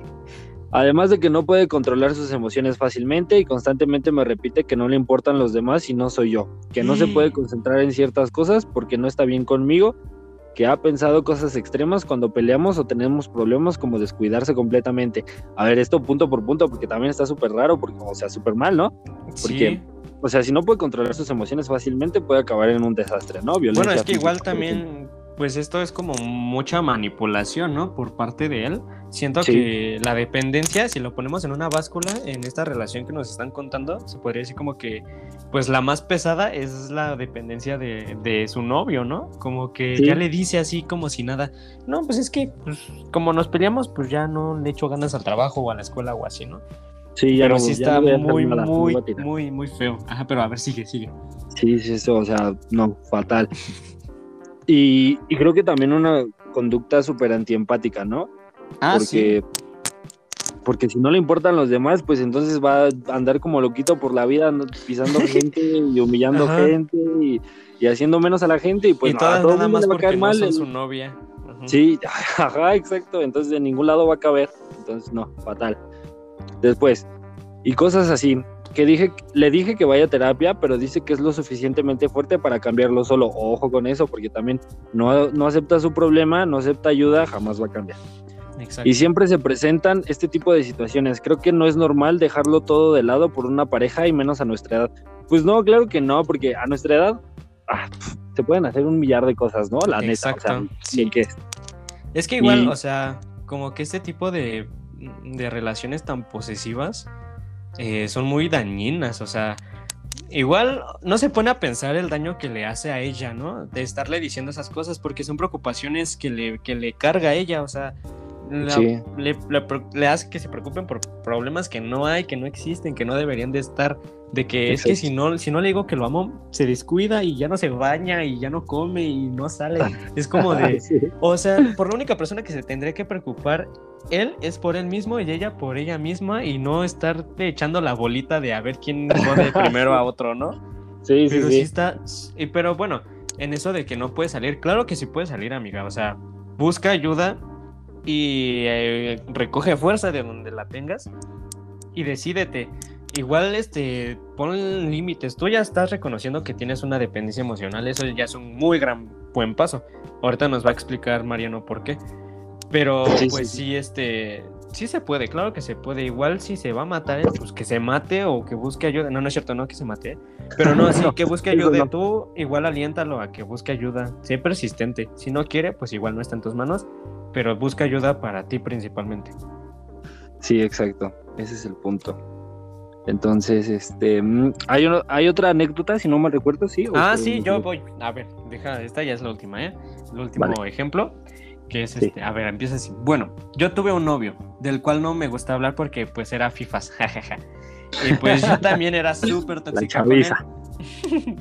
Además de que no puede controlar sus emociones fácilmente y constantemente me repite que no le importan los demás y no soy yo, que no se puede mm. concentrar en ciertas cosas porque no está bien conmigo, que ha pensado cosas extremas cuando peleamos o tenemos problemas como descuidarse completamente. A ver, esto punto por punto porque también está súper raro, porque, o sea, súper mal, ¿no? Porque, o sea, si no puede controlar sus emociones fácilmente puede acabar en un desastre, ¿no? bueno, es que igual también pues esto es como mucha manipulación, ¿no? Por parte de él. Siento que la dependencia, si lo ponemos en una báscula, en esta relación que nos están contando, se podría decir como que, pues la más pesada es la dependencia de, su novio, ¿no? Como que ya le dice así como si nada, no, pues es que, pues, como nos peleamos, pues ya no le echo ganas al trabajo o a la escuela o así, ¿no? Sí, ya pero sí está muy, muy, muy, muy feo. Ajá, pero a ver, sigue, sigue. Sí, sí, eso, o sea, no, fatal. Y, creo que también una conducta súper antiempática, ¿no? Ah, porque, Porque si no le importan los demás, pues entonces va a andar como loquito por la vida, pisando gente y humillando gente y, haciendo menos a la gente y pues y a todo nada más le va a caer mal. su novia. Sí, ajá, exacto. Entonces de ningún lado va a caber. Entonces no, fatal. Después, y cosas así que dije, le dije que vaya a terapia, pero dice que es lo suficientemente fuerte para cambiarlo solo. Ojo con eso, porque también no, no acepta su problema, no acepta ayuda, jamás va a cambiar. Y siempre se presentan este tipo de situaciones. Creo que no es normal dejarlo todo de lado por una pareja y menos a nuestra edad. Pues no, claro que no, porque a nuestra edad ah, se pueden hacer un millar de cosas, ¿no? La Exacto. sí. que es. que igual, o sea, como que este tipo de, de relaciones tan posesivas eh, son muy dañinas, o sea, igual no se pone a pensar el daño que le hace a ella, ¿no? De estarle diciendo esas cosas, porque son preocupaciones que le, que le carga a ella, o sea, le, hace que se preocupen por problemas que no hay, que no existen, que no deberían de estar. De que es que si no, si no le digo que lo amo, se descuida y ya no se baña y ya no come y no sale. Es como de. O sea, por la única persona que se tendría que preocupar él es por él mismo y ella por ella misma y no estar echando la bolita de a ver quién pone primero a otro, ¿no? Sí, sí, pero sí. está. Pero bueno, en eso de que no puede salir, claro que sí puede salir, amiga. O sea, busca ayuda y eh, recoge fuerza de donde la tengas y decídete. Igual, este, pon límites. Tú ya estás reconociendo que tienes una dependencia emocional. Eso ya es un muy gran buen paso. Ahorita nos va a explicar Mariano por qué. Pero pues sí, este, sí se puede, claro que se puede. Igual si se va a matar, pues que se mate o que busque ayuda. No, no es cierto, no que se mate. Pero no, así que busque ayuda. Tú igual aliéntalo a que busque ayuda. Sé persistente. Si no quiere, pues igual no está en tus manos. Pero busca ayuda para ti principalmente. Sí, exacto. Ese es el punto. Entonces, este, mm, hay, hay otra anécdota, si no me recuerdo, sí. Ah, sí, yo voy. A ver, deja, esta ya es la última, ¿eh? El último ejemplo que es este, a ver, empieza así. Bueno, yo tuve un novio, del cual no me gusta hablar porque pues era fifas, jajaja. y pues yo también era súper tóxica con él.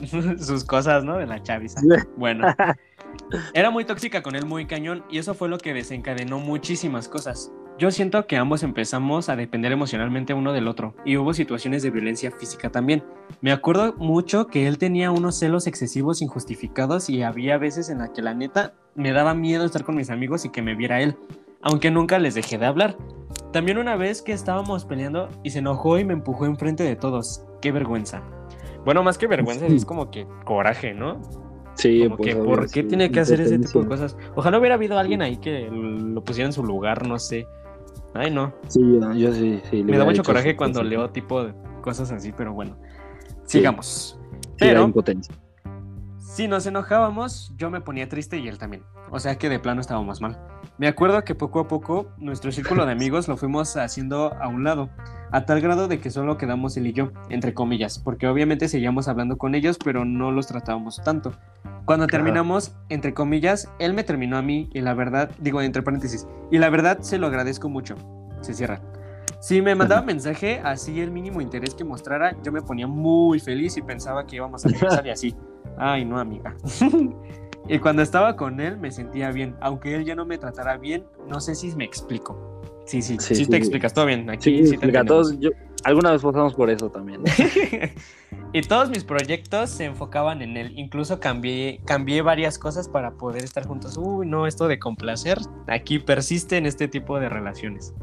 Sus cosas, ¿no? De la chaviza. Bueno, era muy tóxica con él, muy cañón, y eso fue lo que desencadenó muchísimas cosas. Yo siento que ambos empezamos a depender emocionalmente uno del otro y hubo situaciones de violencia física también. Me acuerdo mucho que él tenía unos celos excesivos injustificados y había veces en la que la neta me daba miedo estar con mis amigos y que me viera él, aunque nunca les dejé de hablar. También una vez que estábamos peleando y se enojó y me empujó enfrente de todos. Qué vergüenza. Bueno, más que vergüenza es como que coraje, ¿no? Sí, como que ¿por qué tiene que hacer ese tipo de cosas? Ojalá hubiera habido alguien ahí que lo pusiera en su lugar, no sé. Ay, no. Sí, yo sí, sí. Me da mucho coraje cuando leo tipo de cosas así, pero bueno. Sigamos. pero, si nos enojábamos, yo me ponía triste y él también. O sea que de plano estábamos mal. Me acuerdo que poco a poco nuestro círculo de amigos lo fuimos haciendo a un lado, a tal grado de que solo quedamos él y yo, entre comillas, porque obviamente seguíamos hablando con ellos, pero no los tratábamos tanto. Cuando terminamos, entre comillas, él me terminó a mí y la verdad, digo entre paréntesis, y la verdad se lo agradezco mucho. Se cierra. Si me mandaba mensaje, así el mínimo interés que mostrara, yo me ponía muy feliz y pensaba que íbamos a empezar y así. Ay, no, amiga. y cuando estaba con él me sentía bien, aunque él ya no me tratara bien, no sé si me explico. Sí, sí, sí, te explicas todo bien. Aquí sí, sí todos, yo, alguna vez pasamos por eso también. y todos mis proyectos se enfocaban en él. Incluso cambié, cambié varias cosas para poder estar juntos. Uy, no, esto de complacer aquí persiste en este tipo de relaciones.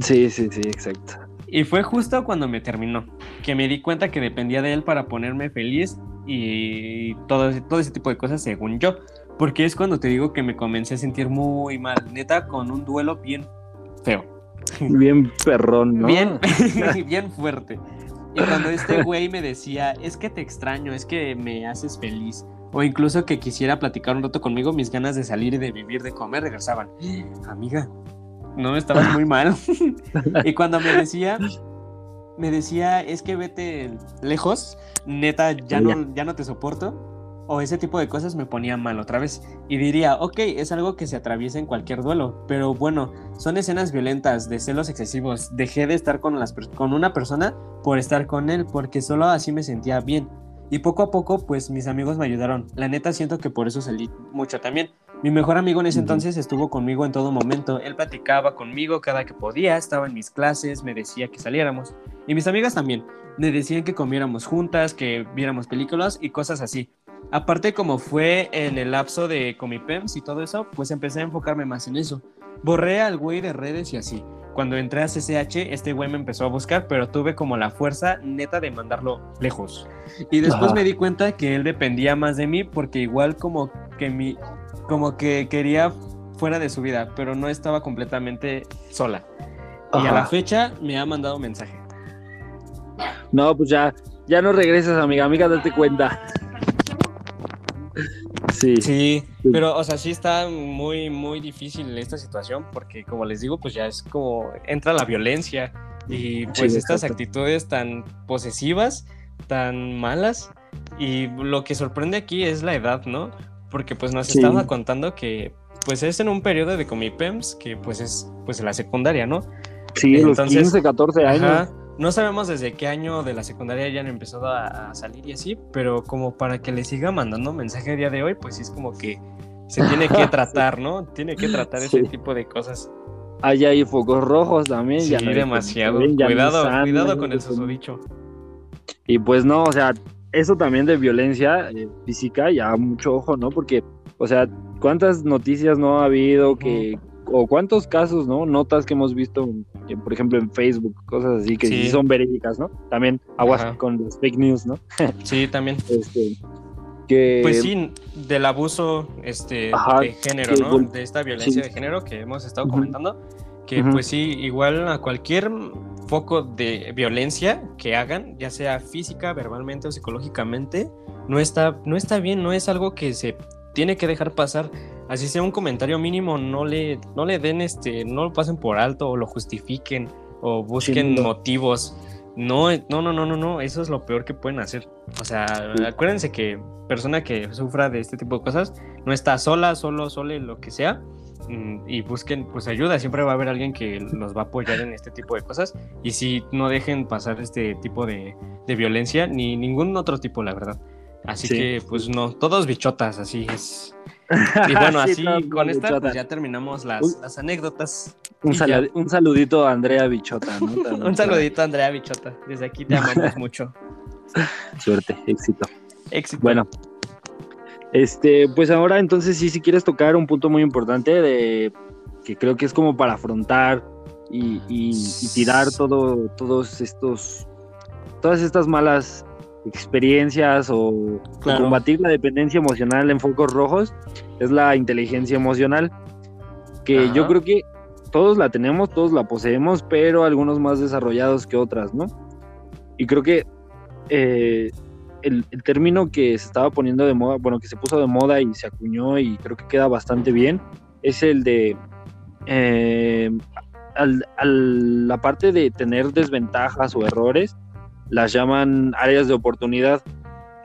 Sí, sí, sí, exacto. Y fue justo cuando me terminó, que me di cuenta que dependía de él para ponerme feliz y todo, todo ese tipo de cosas según yo. Porque es cuando te digo que me comencé a sentir muy mal, neta, con un duelo bien feo. Bien perrón, ¿no? Bien, bien fuerte. Y cuando este güey me decía, es que te extraño, es que me haces feliz, o incluso que quisiera platicar un rato conmigo, mis ganas de salir y de vivir, de comer, regresaban. Amiga, no estabas muy mal. y cuando me decía, me decía, es que vete lejos, neta, ya no, ya no te soporto. O ese tipo de cosas me ponía mal otra vez. Y diría, ok, es algo que se atraviesa en cualquier duelo. Pero bueno, son escenas violentas, de celos excesivos. Dejé de estar con, las, con una persona por estar con él, porque solo así me sentía bien. Y poco a poco, pues mis amigos me ayudaron. La neta siento que por eso salí mucho también. Mi mejor amigo en ese entonces estuvo conmigo en todo momento. Él platicaba conmigo cada que podía, estaba en mis clases, me decía que saliéramos. Y mis amigas también. Me decían que comiéramos juntas, que viéramos películas y cosas así. Aparte, como fue en el lapso de Comipems y todo eso, pues empecé a enfocarme más en eso. Borré al güey de redes y así. Cuando entré a CCH, este güey me empezó a buscar, pero tuve como la fuerza neta de mandarlo lejos. Y después me di cuenta que él dependía más de mí porque igual como que mi como que quería fuera de su vida, pero no estaba completamente sola. Y a la fecha me ha mandado mensaje. No, pues ya, ya no regresas, amiga. Amiga, date cuenta. Sí. Sí, pero, o sea, sí está muy, muy difícil esta situación porque, como les digo, pues ya es como entra la violencia y pues estas actitudes tan posesivas, tan malas. Y lo que sorprende aquí es la edad, ¿no? Porque pues nos estaba contando que pues es en un periodo de comipems que pues es pues la secundaria, ¿no? Sí, los 15, 14 años. Ajá, no sabemos desde qué año de la secundaria ya han empezado a, salir y así, pero como para que le siga mandando mensaje a día de hoy, pues sí es como que se tiene que tratar, ¿no? Tiene que tratar ese tipo de cosas. Hay ahí focos rojos también. Sí, demasiado. cuidado, cuidado con el susodicho. Y pues no, o sea, eso también de violencia eh, física, ya mucho ojo, ¿no? Porque, o sea, ¿cuántas noticias no ha habido que, o cuántos casos, ¿no? Notas que hemos visto, por ejemplo, en Facebook, cosas así que sí, son verídicas, ¿no? También aguas con los fake news, ¿no? sí, también. Este, que... Pues sí, del abuso este, de género, ¿no? De esta violencia de género que hemos estado comentando, que pues sí, igual a cualquier foco de violencia que hagan, ya sea física, verbalmente o psicológicamente, no está, no está bien, no es algo que se tiene que dejar pasar así sea un comentario mínimo, no le, no le den este, no lo pasen por alto o lo justifiquen o busquen motivos. No, no, no, no, no, no, eso es lo peor que pueden hacer. O sea, acuérdense que persona que sufra de este tipo de cosas no está sola, solo, sole, lo que sea, y busquen pues ayuda, siempre va a haber alguien que los va a apoyar en este tipo de cosas y si no dejen pasar este tipo de, de violencia ni ningún otro tipo, la verdad. Así que pues no, todos bichotas, así es. Y bueno, así con esta pues, ya terminamos las, anécdotas. Un, saludito a Andrea Bichota, ¿no? un saludito a Andrea Bichota. Desde aquí te amamos mucho. Suerte, éxito. Éxito. Bueno, este, pues ahora entonces sí, si quieres tocar un punto muy importante de que creo que es como para afrontar y, tirar todo, todos estos, todas estas malas experiencias o, combatir la dependencia emocional en focos rojos es la inteligencia emocional, que yo creo que todos la tenemos, todos la poseemos, pero algunos más desarrollados que otras, ¿no? Y creo que eh, el, término que se estaba poniendo de moda, bueno, que se puso de moda y se acuñó y creo que queda bastante bien, es el de eh, la parte de tener desventajas o errores, las llaman áreas de oportunidad.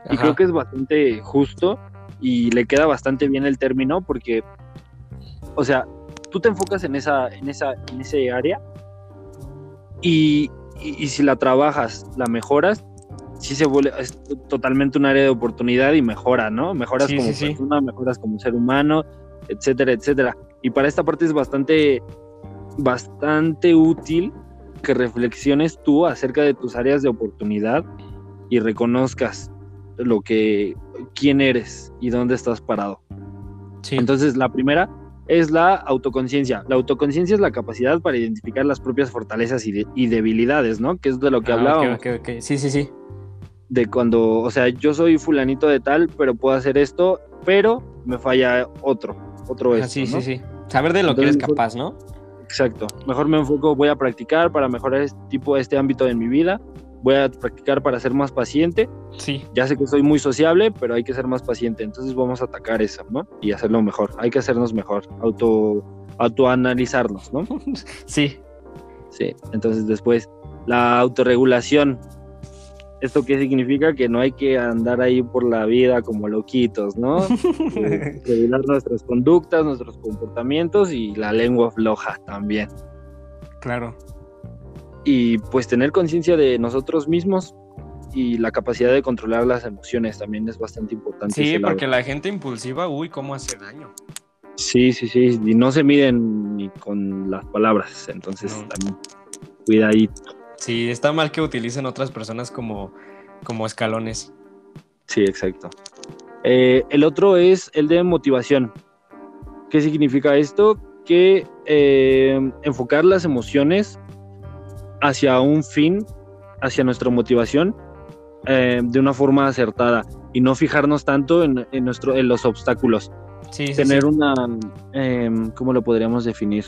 Y creo que es bastante justo y le queda bastante bien el término porque, o sea, tú te enfocas en esa, en esa, en ese área y, si la trabajas, la mejoras, sí se vuelve es totalmente un área de oportunidad y mejora, ¿no? Mejoras como persona, mejoras como ser humano, etcétera, etcétera. Y para esta parte es bastante, bastante útil que reflexiones tú acerca de tus áreas de oportunidad y reconozcas lo que, quién eres y dónde estás parado. Entonces, la primera es la autoconciencia. La autoconciencia es la capacidad para identificar las propias fortalezas y, debilidades, ¿no? Que es de lo que ah, Sí, sí, sí. De cuando, o sea, yo soy fulanito de tal, pero puedo hacer esto, pero me falla otro, otro es. Sí, sí, sí. Saber de lo que eres capaz, ¿no? Exacto. Mejor me enfoco, voy a practicar para mejorar este tipo, este ámbito en mi vida. Voy a practicar para ser más paciente. Sí. Ya sé que soy muy sociable, pero hay que ser más paciente. Entonces vamos a atacar eso, ¿no? Y hacerlo mejor. Hay que hacernos mejor. Auto, autoanalizarnos, ¿no? sí. Sí. Entonces después, la autorregulación ¿Esto qué significa? Que no hay que andar ahí por la vida como loquitos, ¿no? Eh, regular nuestras conductas, nuestros comportamientos y la lengua floja también. Claro. Y pues tener conciencia de nosotros mismos y la capacidad de controlar las emociones también es bastante importante. Sí, porque la gente impulsiva, uy, cómo hace daño. Sí, sí, sí, y no se miden ni con las palabras, entonces también cuidadito. Sí, está mal que utilicen otras personas como, como escalones. Sí, exacto. Eh, el otro es el de motivación. ¿Qué significa esto? Que eh, enfocar las emociones hacia un fin, hacia nuestra motivación, eh, de una forma acertada y no fijarnos tanto en, nuestro, en los obstáculos. Sí, Tener una, ¿cómo lo podríamos definir?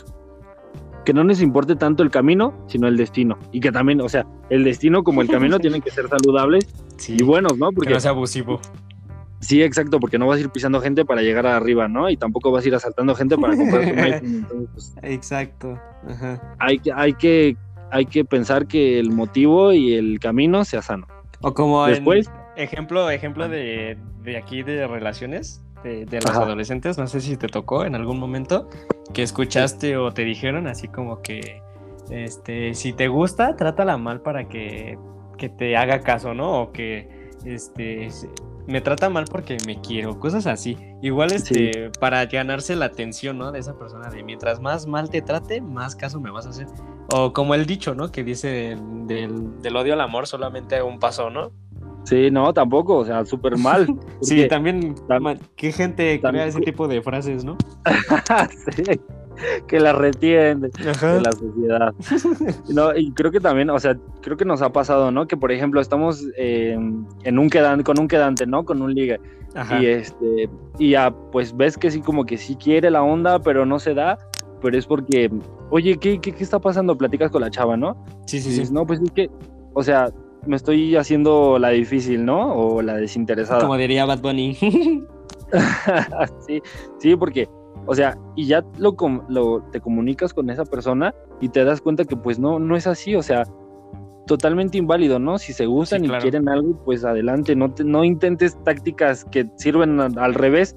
Que no nos importe tanto el camino, sino el destino. Y que también, o sea, el destino como el camino tienen que ser saludables y buenos, ¿no? Porque no sea abusivo. Sí, exacto, porque no vas a ir pisando gente para llegar arriba, ¿no? Y tampoco vas a ir asaltando gente para comprar tu iPhone. Pues, exacto. Hay, que, hay, que, hay que pensar que el motivo y el camino sea sano. O como Después, ejemplo, ejemplo de, de aquí de relaciones, de, de los Ajá. adolescentes, no sé si te tocó en algún momento, que escuchaste o te dijeron así como que, este, si te gusta, trátala mal para que, que te haga caso, ¿no? O que, este, me trata mal porque me quiero, cosas así. Igual, este, para ganarse la atención, ¿no? De esa persona, de mientras más mal te trate, más caso me vas a hacer. O como el dicho, ¿no? Que dice del, del- del odio al amor solamente un paso, ¿no? Sí, no, tampoco, o sea, súper mal. Sí, también, qué gente crea ese tipo de frases, ¿no? Sí, que la retienen de, de la sociedad. No, y creo que también, o sea, creo que nos ha pasado, ¿no? Que por ejemplo estamos eh, en un quedante, con un quedante, ¿no? Con un liga. Ajá. Y este, y ya, pues ves que sí, como que sí quiere la onda, pero no se da. Pero es porque, oye, ¿qué, qué, qué está pasando? Platicas con la chava, ¿no? Sí, Y sí, dices, sí. no, pues es que, o sea, me estoy haciendo la difícil, ¿no? O la desinteresada. Como diría Bad Bunny. sí, sí, porque, o sea, y ya lo, lo te comunicas con esa persona y te das cuenta que pues no, no es así, o sea, totalmente inválido, ¿no? Si se gustan Sí, y quieren algo, pues adelante, no, te- no intentes tácticas que sirven al revés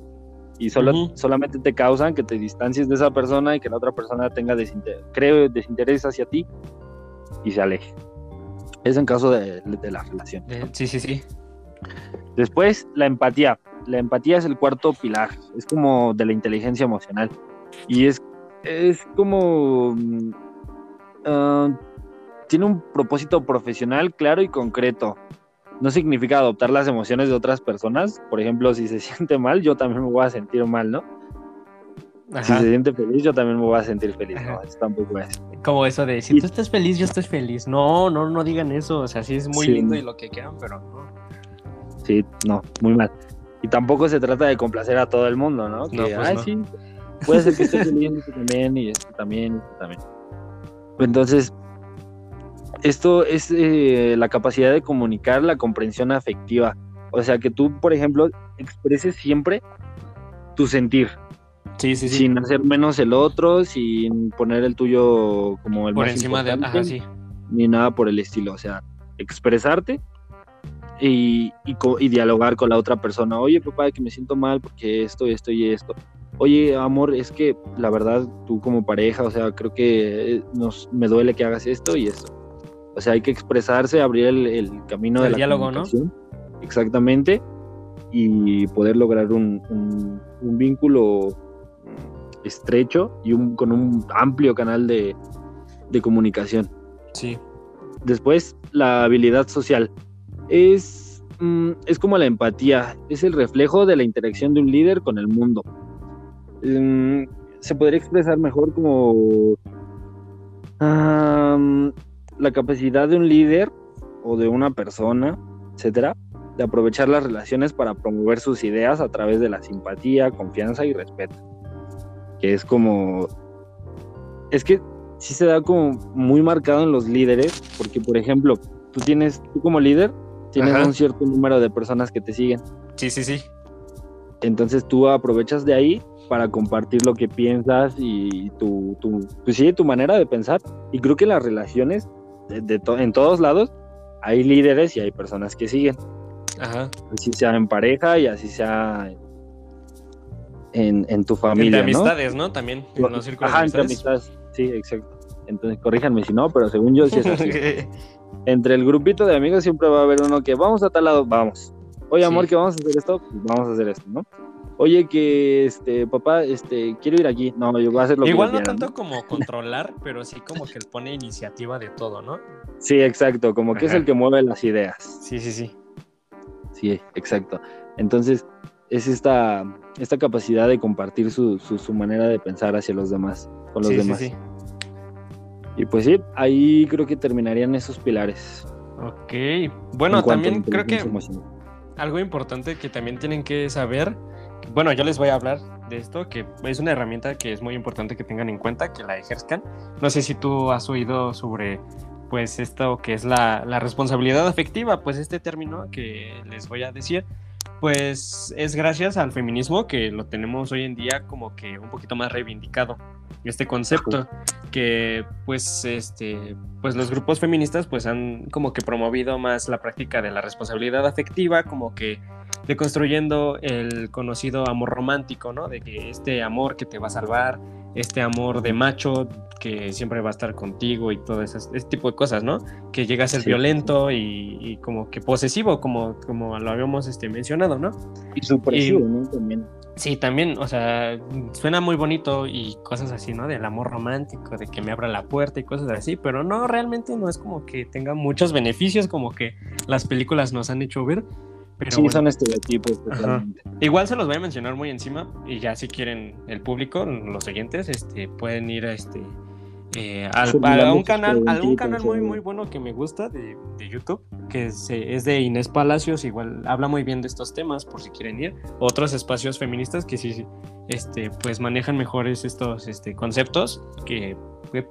y solo, solamente te causan que te distancies de esa persona y que la otra persona tenga desinter creo, desinterés hacia ti y se aleje. Es en caso de, de la relación. Eh, Sí, sí, sí. Después, la empatía. La empatía es el cuarto pilar, es como de la inteligencia emocional. Y es, es como... mm, ah, tiene un propósito profesional claro y concreto. No significa adoptar las emociones de otras personas. Por ejemplo, si se siente mal, yo también me voy a sentir mal, ¿no? Si Ajá. se siente feliz, yo también me voy a sentir feliz, ¿no? Eso tampoco es. Como eso de, si Y- tú estás feliz, yo estoy feliz. No, no, no digan eso. O sea, sí es muy Sí. lindo y lo que quieran, pero no. Sí, no, muy mal. Y tampoco se trata de complacer a todo el mundo, ¿no? Que, No, pues ay, no. sí, puede ser que esté feliz este también y este también y este también. Entonces, esto es eh, la capacidad de comunicar la comprensión afectiva. O sea, que tú, por ejemplo, expreses siempre tu sentir, Sí, sí, sí. sin hacer menos el otro, sin poner el tuyo como el Por más encima de. importante Ajá, sí. ni nada por el estilo. O sea, expresarte y, y, co- y dialogar con la otra persona. Oye, papá, que me siento mal porque esto, esto y esto. Oye, amor, es que la verdad, tú como pareja, o sea, creo que eh, nos, me duele que hagas esto y esto. O sea, hay que expresarse, abrir el, el camino de El la diálogo, ¿no? Exactamente. Y poder lograr un, un- un vínculo estrecho y un, con un amplio canal de, de comunicación. Sí. Después, la habilidad social. Es, mm, es como la empatía, es el reflejo de la interacción de un líder con el mundo. Mm, se podría expresar mejor como la capacidad de un líder o de una persona, etcétera, de aprovechar las relaciones para promover sus ideas a través de la simpatía, confianza y respeto. Que es como. Es que sí se da como muy marcado en los líderes, porque por ejemplo, tú tienes, tú como líder, tienes Ajá. un cierto número de personas que te siguen. Sí, sí, sí. Entonces tú aprovechas de ahí para compartir lo que piensas y tu, tu, pues sí, tu manera de pensar. Y creo que las relaciones, de, de to- en todos lados, hay líderes y hay personas que siguen. Ajá. Así sea en pareja y así sea en, en tu familia. Entre ¿no? amistades, ¿no? También. En los círculos Ajá, de entre amistades. Sí, exacto. Entonces corríjanme si no, pero según yo sí es así. entre el grupito de amigos siempre va a haber uno que vamos a tal lado, vamos. Oye, Sí. amor, que vamos a hacer esto, pues vamos a hacer esto, ¿no? Oye, que este, papá, este, quiero ir aquí. No, yo voy a hacer lo Igual que no yo quiera, tanto como controlar, pero sí como que él pone iniciativa de todo, ¿no? Sí, exacto, como que es el que mueve las ideas. Sí, sí, sí. Sí, exacto. Entonces, es esta, esta capacidad de compartir su, su, su manera de pensar hacia los demás, con los sí, demás. sí, sí. Y pues sí, ahí creo que terminarían esos pilares. Ok. Bueno, también creo que emocional. algo importante que también tienen que saber, bueno, yo les voy a hablar de esto, que es una herramienta que es muy importante que tengan en cuenta, que la ejerzcan. No sé si tú has oído sobre, pues, esto que es la, la responsabilidad afectiva, pues este término que les voy a decir, pues es gracias al feminismo que lo tenemos hoy en día como que un poquito más reivindicado este concepto que pues este pues los grupos feministas pues han como que promovido más la práctica de la responsabilidad afectiva como que deconstruyendo el conocido amor romántico, ¿no? De que este amor que te va a salvar, este amor de macho que siempre va a estar contigo y todo ese, tipo de cosas, ¿no? Que llega a ser violento y, como que posesivo, como, como lo habíamos este, mencionado, ¿no? Y supresivo, ¿no? También. Sí, también, o sea, suena muy bonito y cosas así, ¿no? Del amor romántico, de que me abra la puerta y cosas así, pero no, realmente no es como que tenga muchos beneficios como que las películas nos han hecho ver. Pero sí, son estereotipos totalmente. Igual se los voy a mencionar muy encima y ya si quieren el público, los oyentes, este, pueden ir a este eh, a un canal, algún canal muy muy bueno que me gusta de, YouTube, que es, es, de Inés Palacios, igual habla muy bien de estos temas, por si quieren ir. Otros espacios feministas que sí, este, pues manejan mejores estos este, conceptos, que,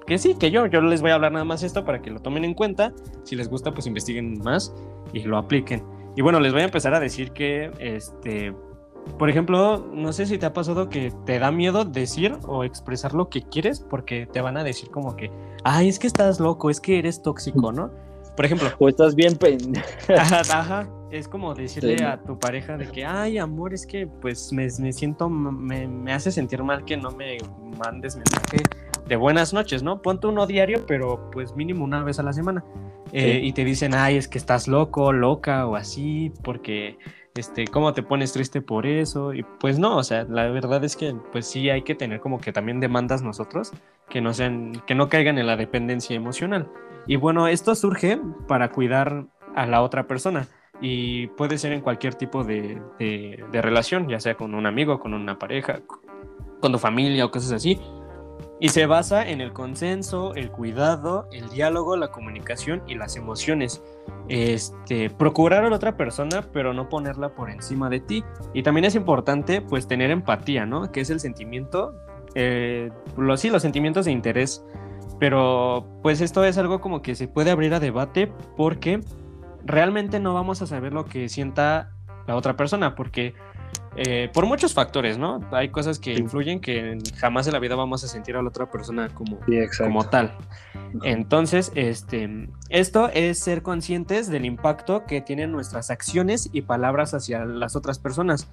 que, sí, que yo, yo les voy a hablar nada más esto para que lo tomen en cuenta. Si les gusta, pues investiguen más y lo apliquen. Y bueno, les voy a empezar a decir que este por ejemplo, no sé si te ha pasado que te da miedo decir o expresar lo que quieres porque te van a decir como que, ay, es que estás loco, es que eres tóxico, ¿no? Por ejemplo. O estás bien ajá, ajá, es como decirle a tu pareja de que, ay, amor, es que pues me, siento, me, me, hace sentir mal que no me mandes mensaje de buenas noches, ¿no? Ponte uno diario, pero pues mínimo una vez a la semana. Eh, y te dicen, ay, es que estás loco, loca o así, porque este, cómo te pones triste por eso, y pues no, o sea, la verdad es que pues sí hay que tener como que también demandas nosotros que no sean, que no caigan en la dependencia emocional. Y bueno, esto surge para cuidar a la otra persona y puede ser en cualquier tipo de, de, de relación, ya sea con un amigo, con una pareja, con tu familia o cosas así, y se basa en el consenso, el cuidado, el diálogo, la comunicación y las emociones. Este, procurar a la otra persona, pero no ponerla por encima de ti. Y también es importante, pues, tener empatía, ¿no? Que es el sentimiento, eh, sí, los sentimientos de interés. Pero, pues, esto es algo como que se puede abrir a debate porque realmente no vamos a saber lo que sienta la otra persona, porque eh, por muchos factores, ¿no? Hay cosas que influyen que jamás en la vida vamos a sentir a la otra persona como, como tal. Entonces, este, esto es ser conscientes del impacto que tienen nuestras acciones y palabras hacia las otras personas.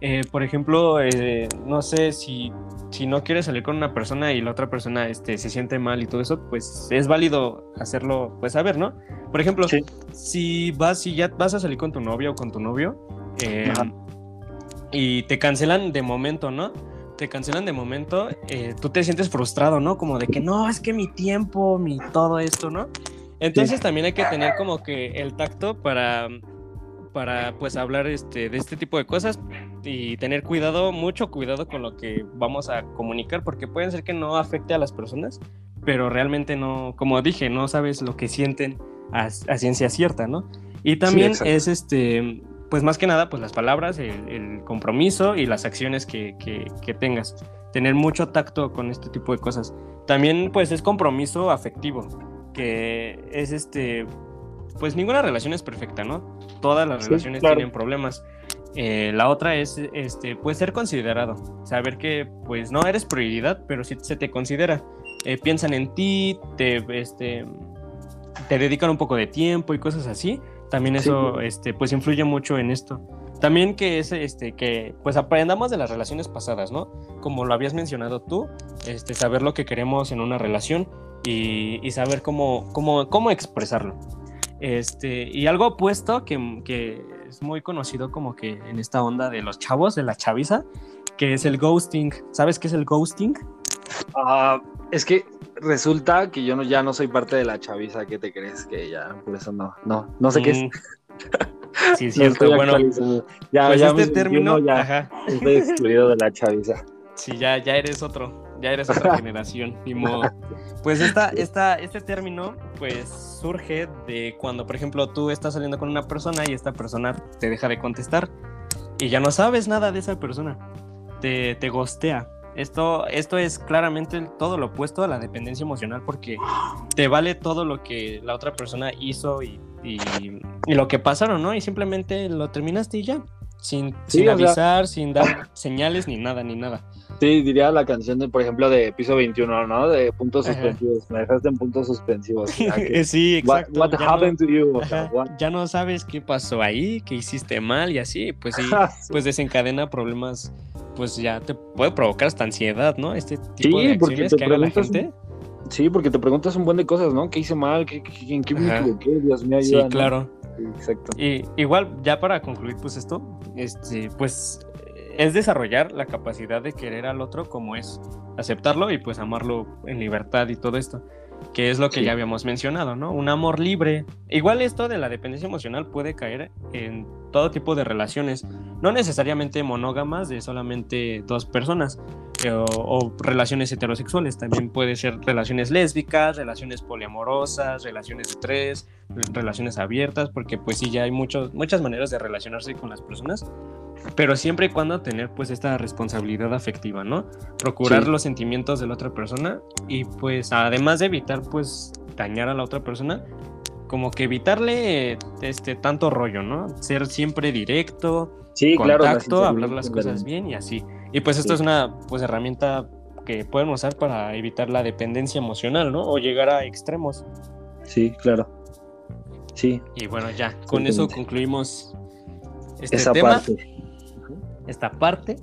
Eh, por ejemplo, eh, no sé si, si no quieres salir con una persona y la otra persona este, se siente mal y todo eso, pues es válido hacerlo, pues saber, ¿no? Por ejemplo, si vas, si ya vas a salir con tu novia o con tu novio, eh, y te cancelan de momento, ¿no? Te cancelan de momento, eh, tú te sientes frustrado, ¿no? Como de que no, es que mi tiempo, mi todo esto, ¿no? Entonces también hay que tener como que el tacto para, para pues hablar este, de este tipo de cosas y tener cuidado, mucho cuidado con lo que vamos a comunicar, porque pueden ser que no afecte a las personas, pero realmente no, como dije, no sabes lo que sienten a, ciencia cierta, ¿no? Y también es este pues más que nada, pues las palabras, el, compromiso y las acciones que, tengas. Tener mucho tacto con este tipo de cosas. También, pues, es compromiso afectivo, que es este, pues ninguna relación es perfecta, ¿no? Todas las relaciones tienen problemas. Eh, la otra es, este, pues, ser considerado, saber que, pues, no eres prioridad, pero sí se te considera. Eh, piensan en ti, te, este, te dedican un poco de tiempo y cosas así también eso, este, pues influye mucho en esto. También que es, este, que pues aprendamos de las relaciones pasadas, ¿no? Como lo habías mencionado tú, este, saber lo que queremos en una relación y, y saber cómo, cómo, cómo expresarlo. Este, y algo opuesto que, que, es muy conocido como que en esta onda de los chavos, de la chaviza, que es el ghosting. ¿Sabes qué es el ghosting? Ah, es que resulta que yo no, ya no soy parte de la chaviza, ¿qué te crees? Que ya, por eso no, no, no sé qué es. Mm. Sí, cierto, bueno. Ya, pues ya este término, ya ajá. estoy excluido de la chaviza. Sí, ya, ya eres otro, ya eres otra generación, ni modo. Pues esta, esta, este término, pues surge de cuando, por ejemplo, tú estás saliendo con una persona y esta persona te deja de contestar y ya no sabes nada de esa persona. Te, te gostea. Esto, esto es claramente todo lo opuesto a la dependencia emocional porque te vale todo lo que la otra persona hizo y, y, lo que pasaron, ¿no? Y simplemente lo terminaste y ya. Sin, Sí, sin o sea- avisar, sin dar señales ni nada, ni nada. Sí, diría la canción, de, por ejemplo, de piso 21, ¿no? De puntos Ajá. suspensivos. Me dejaste en puntos suspensivos. que, sí, what, exacto. what no- happened to you? O sea, what- ya no sabes qué pasó ahí, qué hiciste mal y así, pues sí, pues desencadena problemas, pues ya te puede provocar hasta ansiedad, ¿no? Este tipo Sí, de porque acciones te que haga la gente. Sí, porque te preguntas un buen de cosas, ¿no? ¿Qué hice mal? ¿Qué, qué- en qué me equivoqué? Dios mío, Sí, ayuda. ¿no? claro. Sí, exacto. Y igual, ya para concluir, pues esto, este, pues es desarrollar la capacidad de querer al otro como es, aceptarlo y pues amarlo en libertad y todo esto, que es lo que Sí. ya habíamos mencionado, ¿no? Un amor libre. Igual esto de la dependencia emocional puede caer en todo tipo de relaciones, no necesariamente monógamas de solamente dos personas. Eh, O, o relaciones heterosexuales, también puede ser relaciones lésbicas, relaciones poliamorosas, relaciones de tres, relaciones abiertas, porque pues sí, ya hay muchos, muchas maneras de relacionarse con las personas, pero siempre y cuando tener pues esta responsabilidad afectiva, ¿no? Procurar Sí. los sentimientos de la otra persona y pues además de evitar pues dañar a la otra persona, como que evitarle este tanto rollo, ¿no? Ser siempre directo, Sí, claro. contacto, hablar sinceridad las cosas bien y así. Y pues esto Sí. es una pues herramienta que pueden usar para evitar la dependencia emocional, ¿no? O llegar a extremos. Sí, claro. Sí, Y bueno, ya, con eso concluimos este esa tema, parte. esta parte.